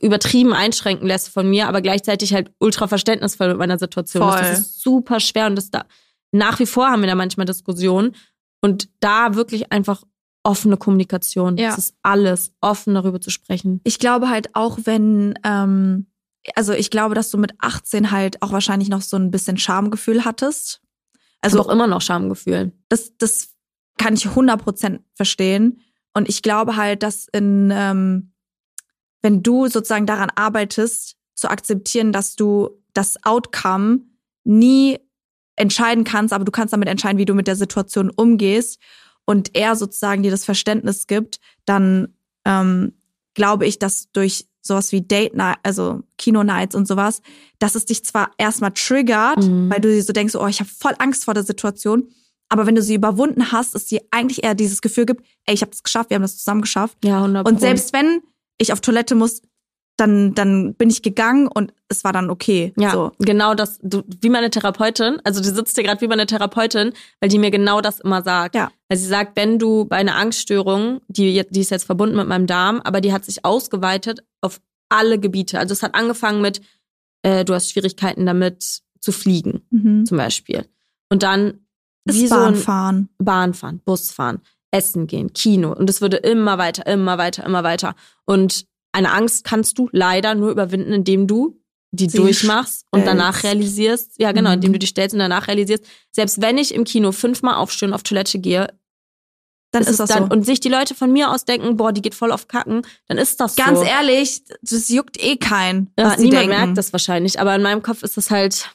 übertrieben einschränken lässt von mir, aber gleichzeitig halt ultra verständnisvoll mit meiner Situation ist. Voll. Das ist super schwer und das da nach wie vor haben wir da manchmal Diskussionen und da wirklich einfach offene Kommunikation. Ja. Das ist alles, offen darüber zu sprechen. ich glaube halt auch, wenn, ähm, also ich glaube, dass du mit 18 halt auch wahrscheinlich noch so ein bisschen Schamgefühl hattest. Also Also auch immer noch Schamgefühl. das, das kann ich 100% verstehen. Und ich glaube halt, dass in, ähm, wenn du sozusagen daran arbeitest, zu akzeptieren, dass du das Outcome nie entscheiden kannst, aber du kannst damit entscheiden, wie du mit der Situation umgehst und er sozusagen dir das Verständnis gibt, dann ähm, glaube ich, dass durch sowas wie Date Night, also Kino Nights und sowas, dass es dich zwar erstmal triggert, Mhm. weil du dir so denkst, oh, ich habe voll Angst vor der Situation, aber wenn du sie überwunden hast, es dir eigentlich eher dieses Gefühl gibt, ey, ich habe das geschafft, wir haben das zusammen geschafft. Ja, 100 Und Pro. selbst wenn ich auf Toilette muss, dann dann bin ich gegangen und es war dann okay. Ja, So. genau das, du, wie meine Therapeutin, also die sitzt hier gerade wie meine Therapeutin, weil die mir genau das immer sagt. Ja. Weil sie sagt, wenn du bei einer Angststörung, die, die ist jetzt verbunden mit meinem Darm, aber die hat sich ausgeweitet auf alle Gebiete. Also es hat angefangen mit, äh, du hast Schwierigkeiten damit zu fliegen, Mhm. zum Beispiel. Und dann Ist wie so Bahnfahren. Bahnfahren, Busfahren, Essen gehen, Kino. Und es würde immer weiter, immer weiter, immer weiter. Und eine Angst kannst du leider nur überwinden, indem du die Sie durchmachst und danach stellst. realisierst, ja genau, Mhm. indem du die stellst und danach realisierst, selbst wenn ich im Kino fünfmal aufstehen und auf Toilette gehe, Dann ist ist das dann, so. und sich die Leute von mir aus denken, boah, die geht voll auf Kacken, dann ist das Ganz so. ehrlich, das juckt eh keinen. Ja, niemand merkt das wahrscheinlich, aber in meinem Kopf ist das halt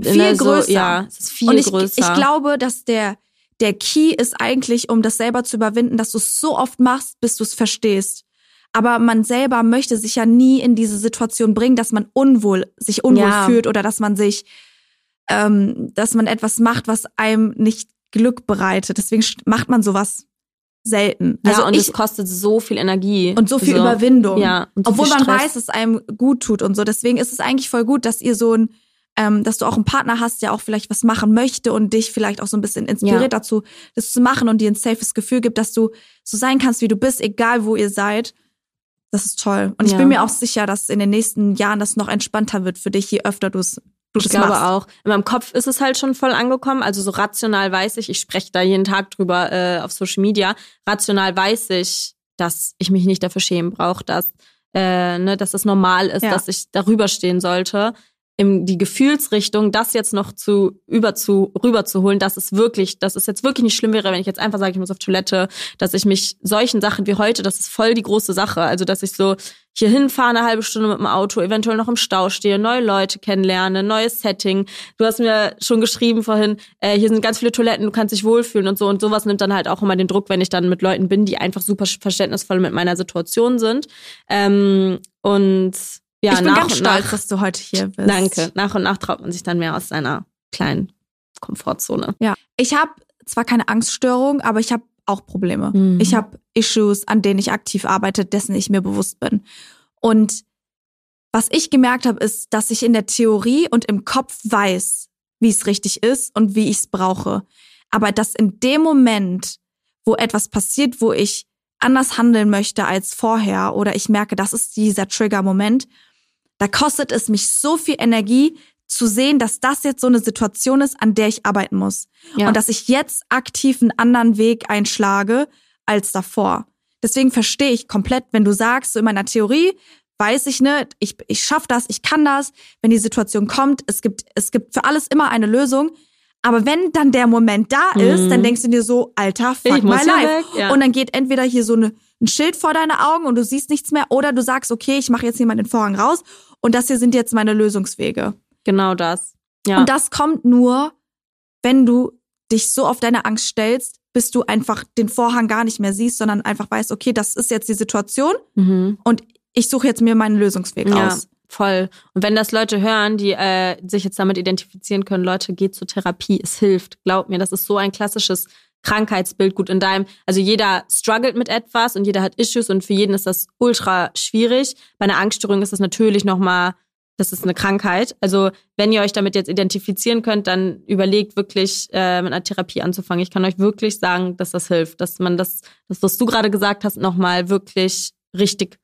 Viel ne, so, größer. Ja, es ist viel und ich, größer. ich glaube, dass der, der Key ist eigentlich, um das selber zu überwinden, dass du es so oft machst, bis du es verstehst. Aber man selber möchte sich ja nie in diese Situation bringen, dass man unwohl, sich unwohl Ja. fühlt oder dass man sich, ähm, dass man etwas macht, was einem nicht Glück bereitet. Deswegen macht man sowas selten. ja, Also und ich, es kostet so viel Energie. und so viel So. Überwindung. Ja, und so Obwohl viel man weiß, dass es einem gut tut und so. Deswegen ist es eigentlich voll gut, dass ihr so ein, ähm, dass du auch einen Partner hast, der auch vielleicht was machen möchte und dich vielleicht auch so ein bisschen inspiriert Ja. dazu, das zu machen und dir ein safes Gefühl gibt, dass du so sein kannst, wie du bist, egal wo ihr seid. Das ist toll. Und ich Ja. bin mir auch sicher, dass in den nächsten Jahren das noch entspannter wird für dich, je öfter du es Ich glaube machst. auch. In meinem Kopf ist es halt schon voll angekommen. Also so rational weiß ich, ich spreche da jeden Tag drüber äh, auf Social Media. Rational weiß ich, dass ich mich nicht dafür schämen brauche, dass, äh, ne, dass es normal ist, Ja. dass ich darüber stehen sollte. In die Gefühlsrichtung, das jetzt noch zu über zu rüber zu holen, dass es wirklich, dass es jetzt wirklich nicht schlimm wäre, wenn ich jetzt einfach sage, ich muss auf Toilette, dass ich mich solchen Sachen wie heute, das ist voll die große Sache. Also dass ich so hier hinfahre eine halbe Stunde mit dem Auto, eventuell noch im Stau stehe, neue Leute kennenlerne, neues Setting. Du hast mir schon geschrieben vorhin, äh, hier sind ganz viele Toiletten, du kannst dich wohlfühlen und so. Und sowas nimmt dann halt auch immer den Druck, wenn ich dann mit Leuten bin, die einfach super verständnisvoll mit meiner Situation sind. Ähm, und ja, ich bin ganz stolz, nach, dass du heute hier bist. Danke. Nach und nach traut man sich dann mehr aus seiner kleinen Komfortzone. Ja, ich habe zwar keine Angststörung, aber ich habe auch Probleme. Mhm. Ich habe Issues, an denen ich aktiv arbeite, dessen ich mir bewusst bin. Und was ich gemerkt habe, ist, dass ich in der Theorie und im Kopf weiß, wie es richtig ist und wie ich es brauche. Aber dass in dem Moment, wo etwas passiert, wo ich anders handeln möchte als vorher oder ich merke, das ist dieser Trigger-Moment, da kostet es mich so viel Energie zu sehen, dass das jetzt so eine Situation ist, an der ich arbeiten muss. Ja. Und dass ich jetzt aktiv einen anderen Weg einschlage als davor. Deswegen verstehe ich komplett, wenn du sagst, so in meiner Theorie weiß ich ne, ich, ich schaff das, ich kann das, wenn die Situation kommt, es gibt, es gibt für alles immer eine Lösung. Aber wenn dann der Moment da ist, Mhm. dann denkst du dir so, Alter, fuck Ich my life. weg, ja. Und dann geht entweder hier so eine, ein Schild vor deine Augen und du siehst nichts mehr, oder du sagst, okay, ich mache jetzt hier mal den Vorhang raus und das hier sind jetzt meine Lösungswege. Genau das. Ja. Und das kommt nur, wenn du dich so auf deine Angst stellst, bis du einfach den Vorhang gar nicht mehr siehst, sondern einfach weißt, okay, das ist jetzt die Situation mhm. und ich suche jetzt mir meinen Lösungsweg Ja, aus. voll. Und wenn das Leute hören, die äh, sich jetzt damit identifizieren können, Leute, geht zur Therapie, es hilft. Glaub mir, das ist so ein klassisches Krankheitsbild. Gut, in deinem, also jeder struggelt mit etwas und jeder hat Issues und für jeden ist das ultra schwierig. Bei einer Angststörung ist das natürlich nochmal, das ist eine Krankheit. Also wenn ihr euch damit jetzt identifizieren könnt, dann überlegt wirklich äh, mit einer Therapie anzufangen. Ich kann euch wirklich sagen, dass das hilft, dass man das, das was du gerade gesagt hast, nochmal wirklich richtig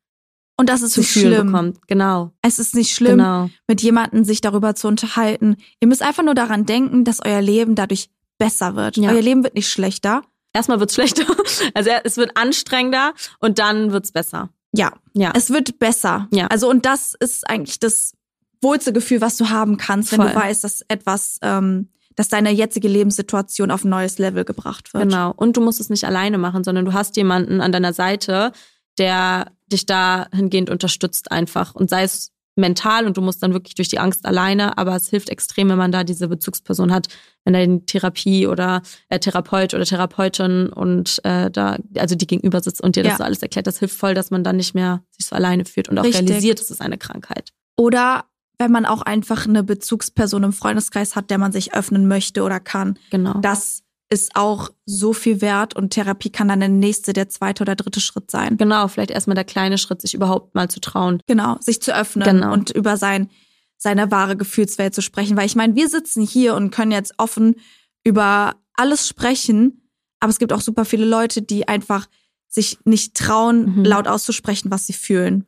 Und das ist zu nicht schlimm. bekommt. Genau. Es ist nicht schlimm, Genau. mit jemandem sich darüber zu unterhalten. Ihr müsst einfach nur daran denken, dass euer Leben dadurch besser wird. Ja. Euer Leben wird nicht schlechter. Erstmal wird's schlechter. Also es wird anstrengender und dann wird's besser. Ja, Ja. es wird besser. Ja. Also und das ist eigentlich das wohlste Gefühl, was du haben kannst, wenn du Voll. weißt, dass etwas, ähm, dass deine jetzige Lebenssituation auf ein neues Level gebracht wird. Genau. Und du musst es nicht alleine machen, sondern du hast jemanden an deiner Seite, der dich dahingehend unterstützt einfach. Und sei es mental und du musst dann wirklich durch die Angst alleine, aber es hilft extrem, wenn man da diese Bezugsperson hat, wenn er in Therapie oder äh, Therapeut oder Therapeutin und äh, da, also die gegenüber sitzt und dir das Ja. so alles erklärt. Das hilft voll, dass man dann nicht mehr sich so alleine fühlt und auch Richtig. realisiert, es ist eine Krankheit. Oder wenn man auch einfach eine Bezugsperson im Freundeskreis hat, der man sich öffnen möchte oder kann. Genau. Das ist auch so viel wert und Therapie kann dann der nächste, der zweite oder dritte Schritt sein. Genau, vielleicht erstmal der kleine Schritt, sich überhaupt mal zu trauen. Genau, sich zu öffnen Genau. und über sein, seine wahre Gefühlswelt zu sprechen. Weil ich meine, wir sitzen hier und können jetzt offen über alles sprechen, aber es gibt auch super viele Leute, die einfach sich nicht trauen, Mhm. laut auszusprechen, was sie fühlen.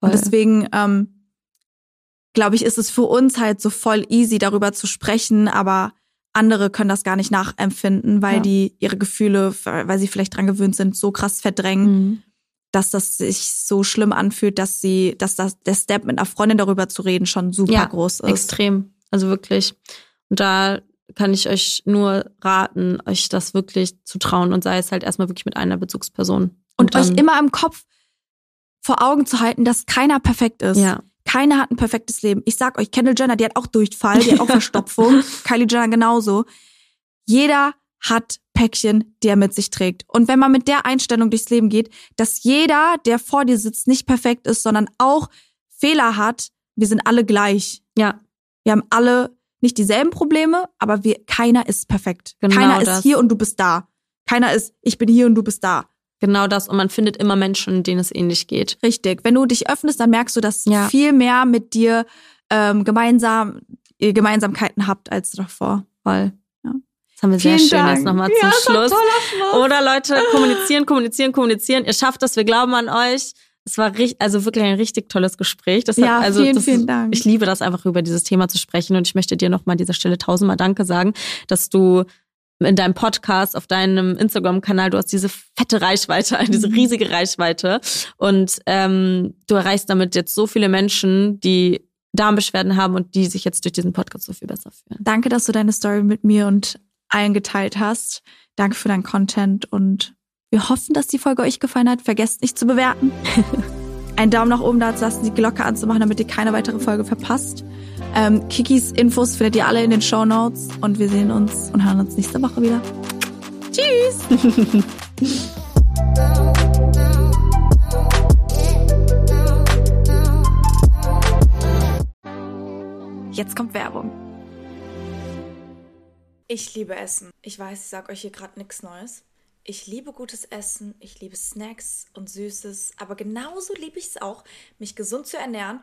Voll. Und deswegen, ähm, glaube ich, ist es für uns halt so voll easy, darüber zu sprechen, aber andere können das gar nicht nachempfinden, weil Ja. die ihre Gefühle, weil sie vielleicht dran gewöhnt sind, so krass verdrängen Mhm. dass das sich so schlimm anfühlt, dass sie, dass das der Step mit einer Freundin darüber zu reden schon super Ja, groß ist. Extrem. Also wirklich. Und da kann ich euch nur raten, euch das wirklich zu trauen und sei es halt erstmal wirklich mit einer Bezugsperson. Und, euch dann- immer im Kopf vor Augen zu halten, dass keiner perfekt ist. Ja. Keiner hat ein perfektes Leben. Ich sag euch, Kendall Jenner, die hat auch Durchfall, die hat auch Verstopfung. Kylie Jenner genauso. Jeder hat Päckchen, die er mit sich trägt. Und wenn man mit der Einstellung durchs Leben geht, dass jeder, der vor dir sitzt, nicht perfekt ist, sondern auch Fehler hat, wir sind alle gleich. Ja, Wir haben alle nicht dieselben Probleme, aber wir, keiner ist perfekt. Genau keiner ist das. hier und du bist da. Keiner ist, ich bin hier und du bist da. Genau das. Und man findet immer Menschen, denen es ähnlich geht. Richtig. Wenn du dich öffnest, dann merkst du, dass Ja. viel mehr mit dir ähm, gemeinsam ihr Gemeinsamkeiten habt als davor. Voll. Ja. Das haben wir sehr Vielen schön Dank. jetzt nochmal Ja, zum Schluss. Schluss. Oder Leute, kommunizieren, kommunizieren, kommunizieren. Ihr schafft das, wir glauben an euch. Es war richtig, also wirklich ein richtig tolles Gespräch. Das Ja, hat, also vielen, das vielen Dank. Ich liebe das einfach über dieses Thema zu sprechen und ich möchte dir nochmal an dieser Stelle tausendmal Danke sagen, dass du in deinem Podcast, auf deinem Instagram-Kanal, du hast diese fette Reichweite, diese Mhm. riesige Reichweite und ähm, du erreichst damit jetzt so viele Menschen, die Darmbeschwerden haben und die sich jetzt durch diesen Podcast so viel besser fühlen. Danke, dass du deine Story mit mir und allen geteilt hast. Danke für deinen Content und wir hoffen, dass die Folge euch gefallen hat. Vergesst nicht zu bewerten. Einen Daumen nach oben da zu lassen, die Glocke anzumachen, damit ihr keine weitere Folge verpasst. Ähm, Kikis Infos findet ihr alle in den Show Notes und wir sehen uns und hören uns nächste Woche wieder. Tschüss! Jetzt kommt Werbung. Ich liebe Essen. Ich weiß, ich sage euch hier gerade nichts Neues. Ich liebe gutes Essen, ich liebe Snacks und Süßes, aber genauso liebe ich es auch, mich gesund zu ernähren